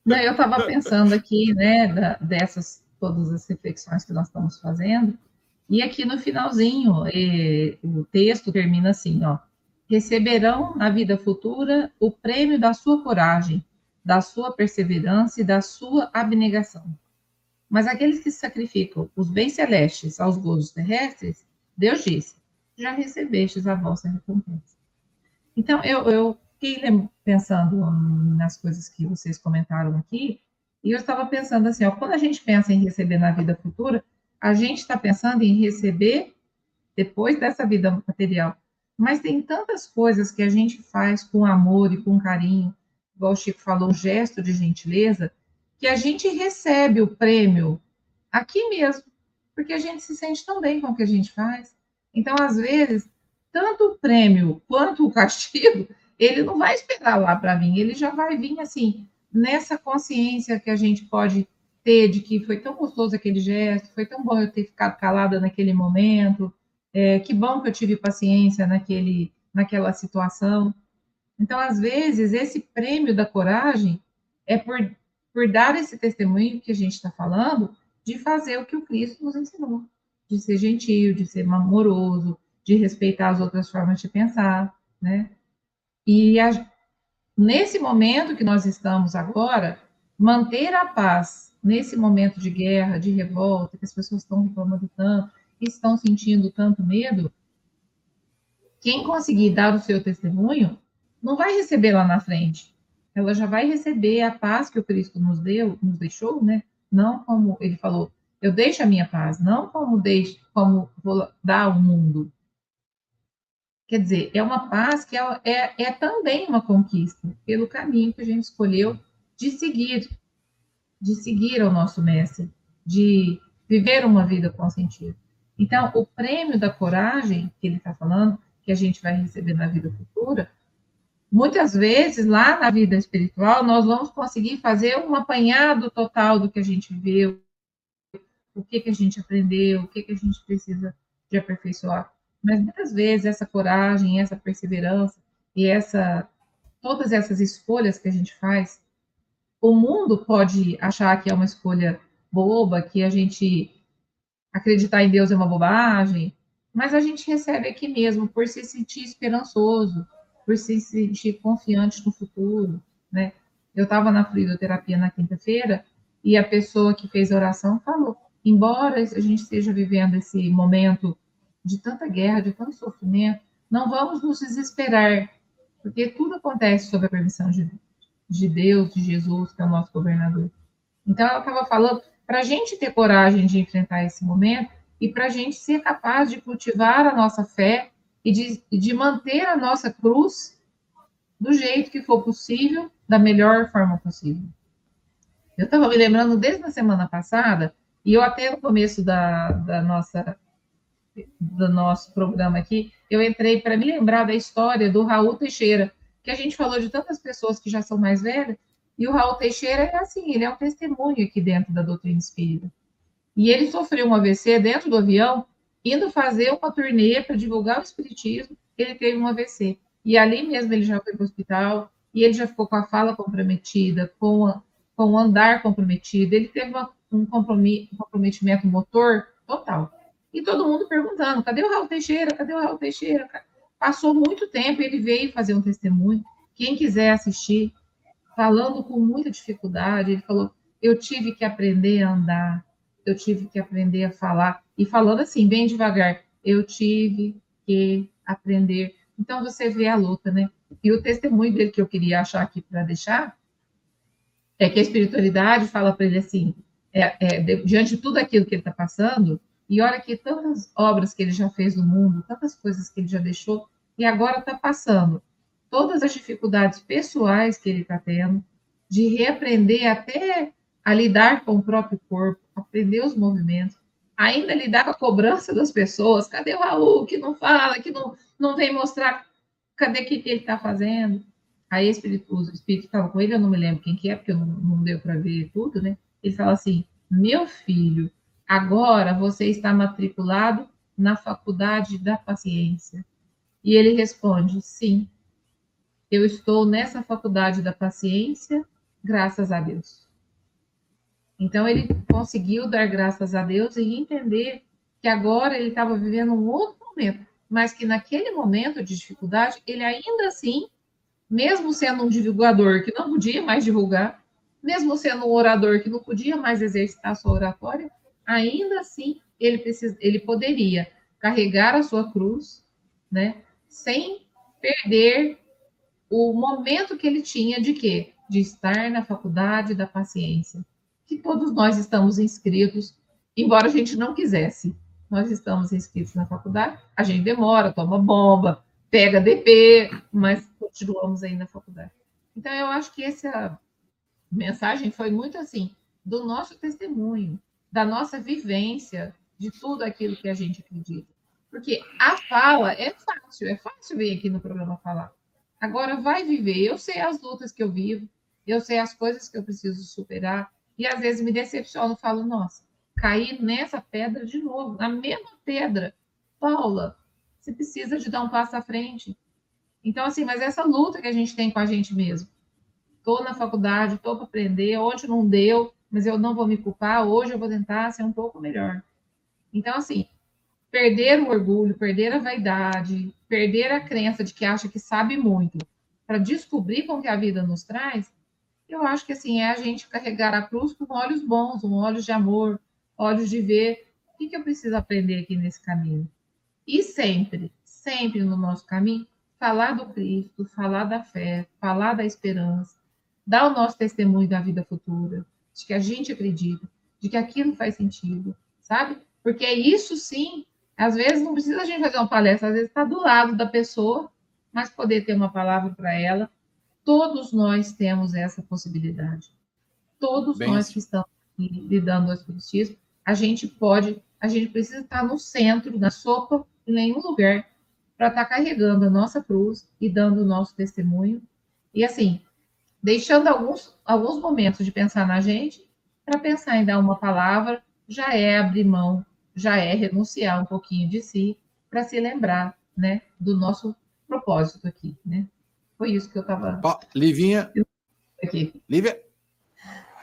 Não, eu estava pensando aqui, né, da, dessas todas as reflexões que nós estamos fazendo. E aqui no finalzinho, o texto termina assim, ó. Receberão na vida futura o prêmio da sua coragem, da sua perseverança e da sua abnegação. Mas aqueles que sacrificam os bens celestes aos gozos terrestres, Deus disse, já recebestes a vossa recompensa. Então, eu, eu fiquei pensando nas coisas que vocês comentaram aqui, e eu estava pensando assim, ó, quando a gente pensa em receber na vida futura, a gente está pensando em receber depois dessa vida material. Mas tem tantas coisas que a gente faz com amor e com carinho, igual o Chico falou, um gesto de gentileza, que a gente recebe o prêmio aqui mesmo, porque a gente se sente tão bem com o que a gente faz. Então, às vezes, tanto o prêmio quanto o castigo, ele não vai esperar lá para vir, ele já vai vir assim, nessa consciência que a gente pode ter de que foi tão gostoso aquele gesto, foi tão bom eu ter ficado calada naquele momento, é, que bom que eu tive paciência naquele, naquela situação. Então, às vezes, esse prêmio da coragem é por, por dar esse testemunho que a gente está falando, de fazer o que o Cristo nos ensinou, de ser gentil, de ser amoroso, de respeitar as outras formas de pensar, né? E a, nesse momento que nós estamos agora, manter a paz nesse momento de guerra, de revolta, que as pessoas estão reclamando tanto, estão sentindo tanto medo, quem conseguir dar o seu testemunho não vai receber lá na frente. Ela já vai receber a paz que o Cristo nos deu, nos deixou, né? Não como ele falou, eu deixo a minha paz, não como deixo, como vou dar ao mundo, Quer dizer, é uma paz que é, é, é também uma conquista pelo caminho que a gente escolheu de seguir, de seguir ao nosso mestre, de viver uma vida com sentido. Então, o prêmio da coragem que ele está falando, que a gente vai receber na vida futura, muitas vezes lá na vida espiritual nós vamos conseguir fazer um apanhado total do que a gente viveu, o que que a gente aprendeu, o que que a gente precisa de aperfeiçoar. Mas muitas vezes essa coragem, essa perseverança e essa todas essas escolhas que a gente faz, o mundo pode achar que é uma escolha boba, que a gente acreditar em Deus é uma bobagem, mas a gente recebe aqui mesmo por se sentir esperançoso, por se sentir confiante no futuro, né? Eu estava na fluidoterapia na quinta-feira e a pessoa que fez a oração falou: embora a gente esteja vivendo esse momento de tanta guerra, de tanto sofrimento, não vamos nos desesperar, porque tudo acontece sob a permissão de, de Deus, de Jesus, que é o nosso governador. Então, ela estava falando para a gente ter coragem de enfrentar esse momento e para a gente ser capaz de cultivar a nossa fé e de, de manter a nossa cruz do jeito que for possível da melhor forma possível. Eu estava me lembrando desde a semana passada, e eu até no começo da, da nossa do nosso programa aqui, eu entrei para me lembrar da história do Raul Teixeira, que a gente falou de tantas pessoas que já são mais velhas, e o Raul Teixeira é assim, ele é um testemunho aqui dentro da doutrina espírita. E ele sofreu um AVC dentro do avião, indo fazer uma turnê para divulgar o espiritismo, ele teve um AVC. E ali mesmo ele já foi para o hospital, e ele já ficou com a fala comprometida, com, a, com o andar comprometido, ele teve uma, um comprometimento motor total. E todo mundo perguntando: cadê o Raul Teixeira? Cadê o Raul Teixeira? Passou muito tempo, ele veio fazer um testemunho. Quem quiser assistir, falando com muita dificuldade, ele falou: eu tive que aprender a andar, eu tive que aprender a falar. E falando assim, bem devagar: eu tive que aprender. Então você vê a luta, né? E o testemunho dele que eu queria achar aqui para deixar é que a espiritualidade fala para ele assim: é, é, diante de tudo aquilo que ele está passando, e olha que tantas obras que ele já fez no mundo, tantas coisas que ele já deixou, e agora está passando todas as dificuldades pessoais que ele está tendo, de reaprender até a lidar com o próprio corpo, aprender os movimentos, ainda lidar com a cobrança das pessoas. Cadê o Raul que não fala, que não, não vem mostrar cadê o que, que ele está fazendo? Aí espírito, o espírito estava com ele, eu não me lembro quem que é, porque não, não deu para ver tudo, né? Ele fala assim: meu filho, agora você está matriculado na faculdade da paciência. E ele responde: sim, eu estou nessa faculdade da paciência, graças a Deus. Então ele conseguiu dar graças a Deus e entender que agora ele estava vivendo um outro momento, mas que naquele momento de dificuldade, ele ainda assim, mesmo sendo um divulgador que não podia mais divulgar, mesmo sendo um orador que não podia mais exercitar sua oratória, ainda assim ele, precisa, ele poderia carregar a sua cruz, né, sem perder o momento que ele tinha de quê? De estar na faculdade da paciência, que todos nós estamos inscritos, embora a gente não quisesse. Nós estamos inscritos na faculdade, a gente demora, toma bomba, pega DP, mas continuamos aí na faculdade. Então, eu acho que essa mensagem foi muito assim, do nosso testemunho, da nossa vivência, de tudo aquilo que a gente acredita. Porque a fala é fácil, é fácil vir aqui no programa falar. Agora vai viver. Eu sei as lutas que eu vivo, eu sei as coisas que eu preciso superar, e às vezes me decepciono, falo, nossa, caí nessa pedra de novo, na mesma pedra. Paula, você precisa de dar um passo à frente. Então, assim, mas essa luta que a gente tem com a gente mesmo. Estou na faculdade, estou para aprender, hoje não deu, mas eu não vou me culpar, hoje eu vou tentar ser um pouco melhor. Então, assim, perder o orgulho, perder a vaidade, perder a crença de que acha que sabe muito, para descobrir com que a vida nos traz, eu acho que, assim, é a gente carregar a cruz com olhos bons, com olhos de amor, olhos de ver o que, que eu preciso aprender aqui nesse caminho. E sempre, sempre no nosso caminho, falar do Cristo, falar da fé, falar da esperança, dar o nosso testemunho da vida futura, de que a gente acredita, de que aquilo faz sentido, sabe? Porque isso sim, às vezes não precisa a gente fazer uma palestra, às vezes está do lado da pessoa, mas poder ter uma palavra para ela. Todos nós temos essa possibilidade. Todos Bem nós que estamos lidando com o espiritismo, a gente pode, a gente precisa estar no centro, na sopa, em nenhum lugar, para estar tá carregando a nossa cruz e dando o nosso testemunho. E assim, deixando alguns, alguns momentos de pensar na gente, para pensar em dar uma palavra, já é abrir mão, já é renunciar um pouquinho de si, para se lembrar né, do nosso propósito aqui. Né? Foi isso que eu estava. Livinha. Aqui. Lívia.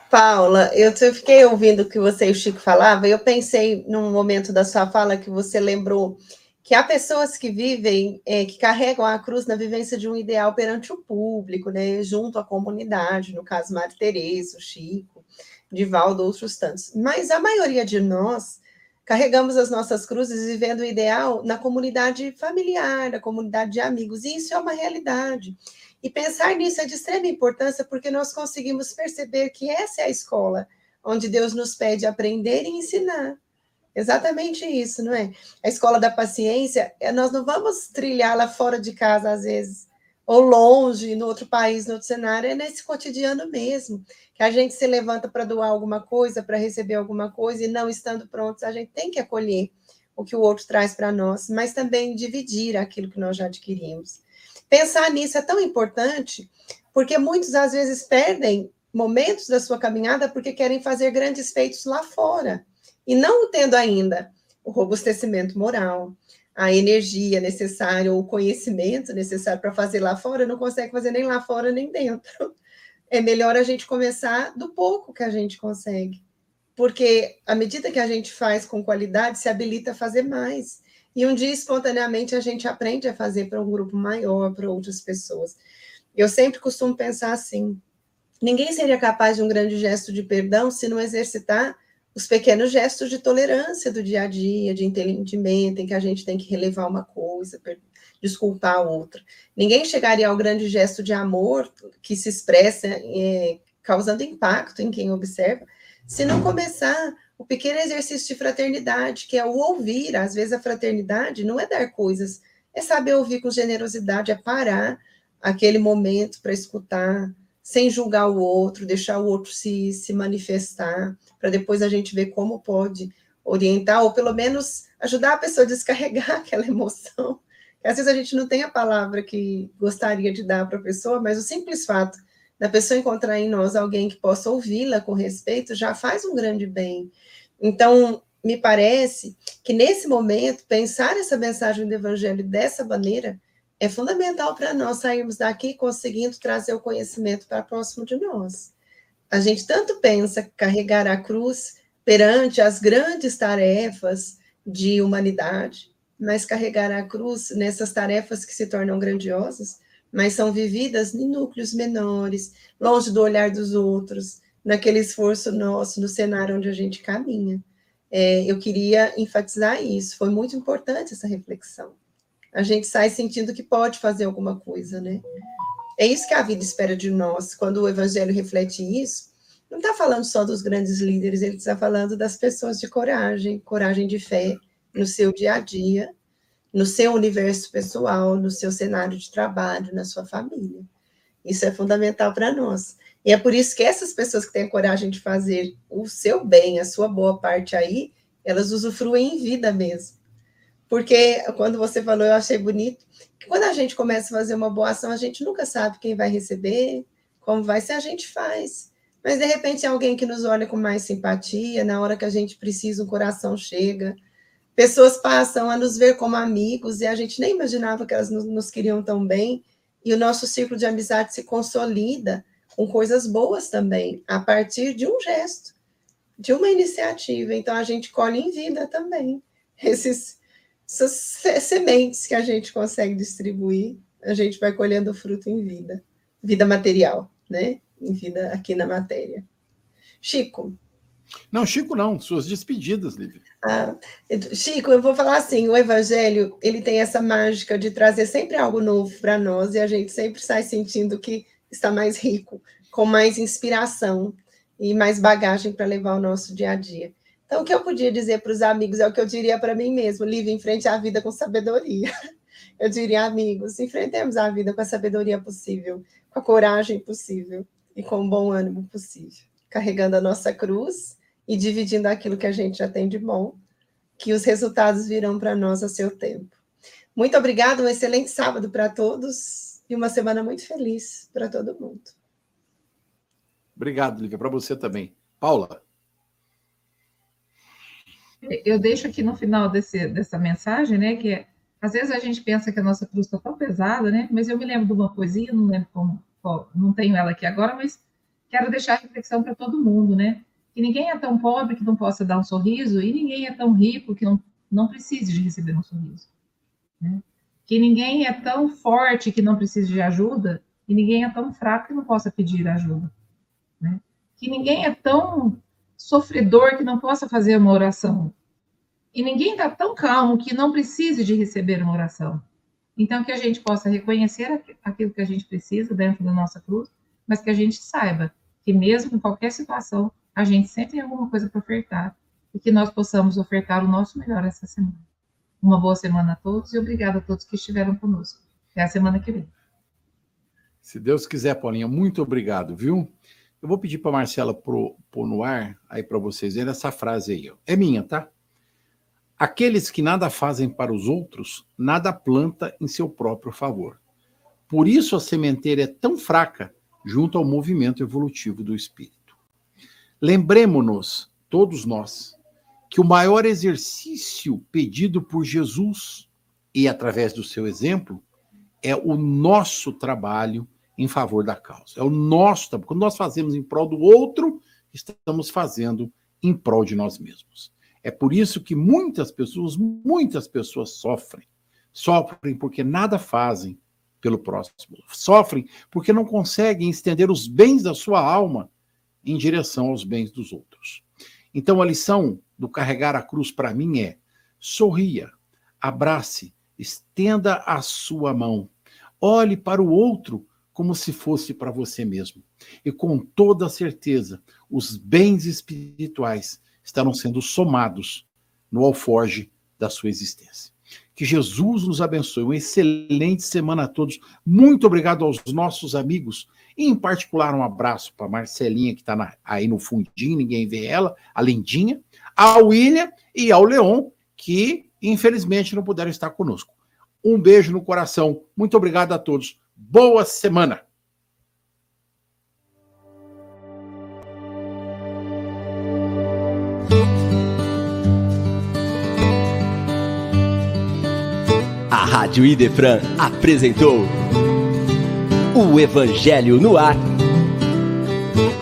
Paula, eu fiquei ouvindo o que você e o Chico falavam, e eu pensei num momento da sua fala que você lembrou que há pessoas que vivem, é, que carregam a cruz na vivência de um ideal perante o público, né, junto à comunidade, no caso Mário Tereza, Chico, Divaldo, outros tantos. Mas a maioria de nós carregamos as nossas cruzes vivendo o ideal na comunidade familiar, na comunidade de amigos, e isso é uma realidade. E pensar nisso é de extrema importância porque nós conseguimos perceber que essa é a escola onde Deus nos pede aprender e ensinar. Exatamente isso, não é? A escola da paciência, é, nós não vamos trilhar lá fora de casa, às vezes, ou longe, no outro país, no outro cenário, é nesse cotidiano mesmo, que a gente se levanta para doar alguma coisa, para receber alguma coisa, e não estando prontos, a gente tem que acolher o que o outro traz para nós, mas também dividir aquilo que nós já adquirimos. Pensar nisso é tão importante, porque muitos às vezes perdem momentos da sua caminhada porque querem fazer grandes feitos lá fora, e não tendo ainda o robustecimento moral, a energia necessária ou o conhecimento necessário para fazer lá fora, não consegue fazer nem lá fora nem dentro. É melhor a gente começar do pouco que a gente consegue, porque à medida que a gente faz com qualidade, se habilita a fazer mais. E um dia, espontaneamente, a gente aprende a fazer para um grupo maior, para outras pessoas. Eu sempre costumo pensar assim: ninguém seria capaz de um grande gesto de perdão se não exercitar os pequenos gestos de tolerância do dia a dia, de entendimento, em que a gente tem que relevar uma coisa, desculpar a outra. Ninguém chegaria ao grande gesto de amor que se expressa é, causando impacto em quem observa, se não começar o pequeno exercício de fraternidade, que é o ouvir. Às vezes a fraternidade não é dar coisas, é saber ouvir com generosidade, é parar aquele momento para escutar, sem julgar o outro, deixar o outro se, se manifestar, para depois a gente ver como pode orientar, ou pelo menos ajudar a pessoa a descarregar <laughs> aquela emoção. Às vezes a gente não tem a palavra que gostaria de dar para a pessoa, mas o simples fato da pessoa encontrar em nós alguém que possa ouvi-la com respeito já faz um grande bem. Então, me parece que nesse momento, pensar essa mensagem do Evangelho dessa maneira é fundamental para nós sairmos daqui conseguindo trazer o conhecimento para próximo de nós. A gente tanto pensa carregar a cruz perante as grandes tarefas de humanidade, mas carregar a cruz nessas tarefas que se tornam grandiosas, mas são vividas em núcleos menores, longe do olhar dos outros, naquele esforço nosso, no cenário onde a gente caminha. É, eu queria enfatizar isso, foi muito importante essa reflexão a gente sai sentindo que pode fazer alguma coisa, né? É isso que a vida espera de nós. Quando o Evangelho reflete isso, não está falando só dos grandes líderes, ele está falando das pessoas de coragem, coragem de fé no seu dia a dia, no seu universo pessoal, no seu cenário de trabalho, na sua família. Isso é fundamental para nós. E é por isso que essas pessoas que têm coragem de fazer o seu bem, a sua boa parte aí, elas usufruem em vida mesmo. Porque quando você falou, eu achei bonito, que quando a gente começa a fazer uma boa ação, a gente nunca sabe quem vai receber, como vai ser, a gente faz. Mas de repente é alguém que nos olha com mais simpatia, na hora que a gente precisa, o coração chega. Pessoas passam a nos ver como amigos e a gente nem imaginava que elas nos queriam tão bem. E o nosso ciclo de amizade se consolida com coisas boas também, a partir de um gesto, de uma iniciativa. Então a gente colhe em vida também esses essas sementes que a gente consegue distribuir, a gente vai colhendo fruto em vida, vida material, né? Em vida aqui na matéria. Chico. Não, Chico não, suas despedidas, Lívia. Ah, Chico, eu vou falar assim, o evangelho, ele tem essa mágica de trazer sempre algo novo para nós e a gente sempre sai sentindo que está mais rico, com mais inspiração e mais bagagem para levar o nosso dia a dia. Então, o que eu podia dizer para os amigos é o que eu diria para mim mesmo: live em frente à vida com sabedoria. <laughs> Eu diria, amigos, enfrentemos a vida com a sabedoria possível, com a coragem possível e com o bom ânimo possível, carregando a nossa cruz e dividindo aquilo que a gente já tem de bom, que os resultados virão para nós a seu tempo. Muito obrigada, um excelente sábado para todos e uma semana muito feliz para todo mundo. Obrigado, Lívia, para você também. Paula eu deixo aqui no final desse, dessa mensagem, né, que é, às vezes a gente pensa que a nossa cruz está tão pesada, né, mas eu me lembro de uma poesia, não lembro como, qual, não tenho ela aqui agora, mas quero deixar a reflexão para todo mundo, né, que ninguém é tão pobre que não possa dar um sorriso e ninguém é tão rico que não, não precise de receber um sorriso, né? que ninguém é tão forte que não precise de ajuda e ninguém é tão fraco que não possa pedir ajuda, né? que ninguém é tão sofredor que não possa fazer uma oração. E ninguém está tão calmo que não precise de receber uma oração. Então, que a gente possa reconhecer aquilo que a gente precisa dentro da nossa cruz, mas que a gente saiba que, mesmo em qualquer situação, a gente sempre tem alguma coisa para ofertar e que nós possamos ofertar o nosso melhor essa semana. Uma boa semana a todos e obrigada a todos que estiveram conosco. Até a semana que vem. Se Deus quiser, Paulinha, muito obrigado, viu? Eu vou pedir para Marcela pôr no ar aí para vocês verem essa frase aí. Ó. É minha, tá? Aqueles que nada fazem para os outros, nada planta em seu próprio favor. Por isso a sementeira é tão fraca junto ao movimento evolutivo do espírito. Lembremos-nos, todos nós, que o maior exercício pedido por Jesus e através do seu exemplo é o nosso trabalho em favor da causa. É o nosso trabalho. Quando nós fazemos em prol do outro, estamos fazendo em prol de nós mesmos. É por isso que muitas pessoas, muitas pessoas sofrem. Sofrem porque nada fazem pelo próximo. Sofrem porque não conseguem estender os bens da sua alma em direção aos bens dos outros. Então a lição do carregar a cruz para mim é: sorria, abrace, estenda a sua mão, olhe para o outro como se fosse para você mesmo. E com toda certeza, os bens espirituais estarão sendo somados no alforge da sua existência. Que Jesus nos abençoe. Uma excelente semana a todos. Muito obrigado aos nossos amigos. Em particular, um abraço para Marcelinha, que está aí no fundinho, ninguém vê ela, a Lindinha, ao William e ao Leon, que infelizmente não puderam estar conosco. Um beijo no coração. Muito obrigado a todos. Boa semana. A Rádio Idefran apresentou o Evangelho no Ar.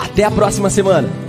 Até a próxima semana.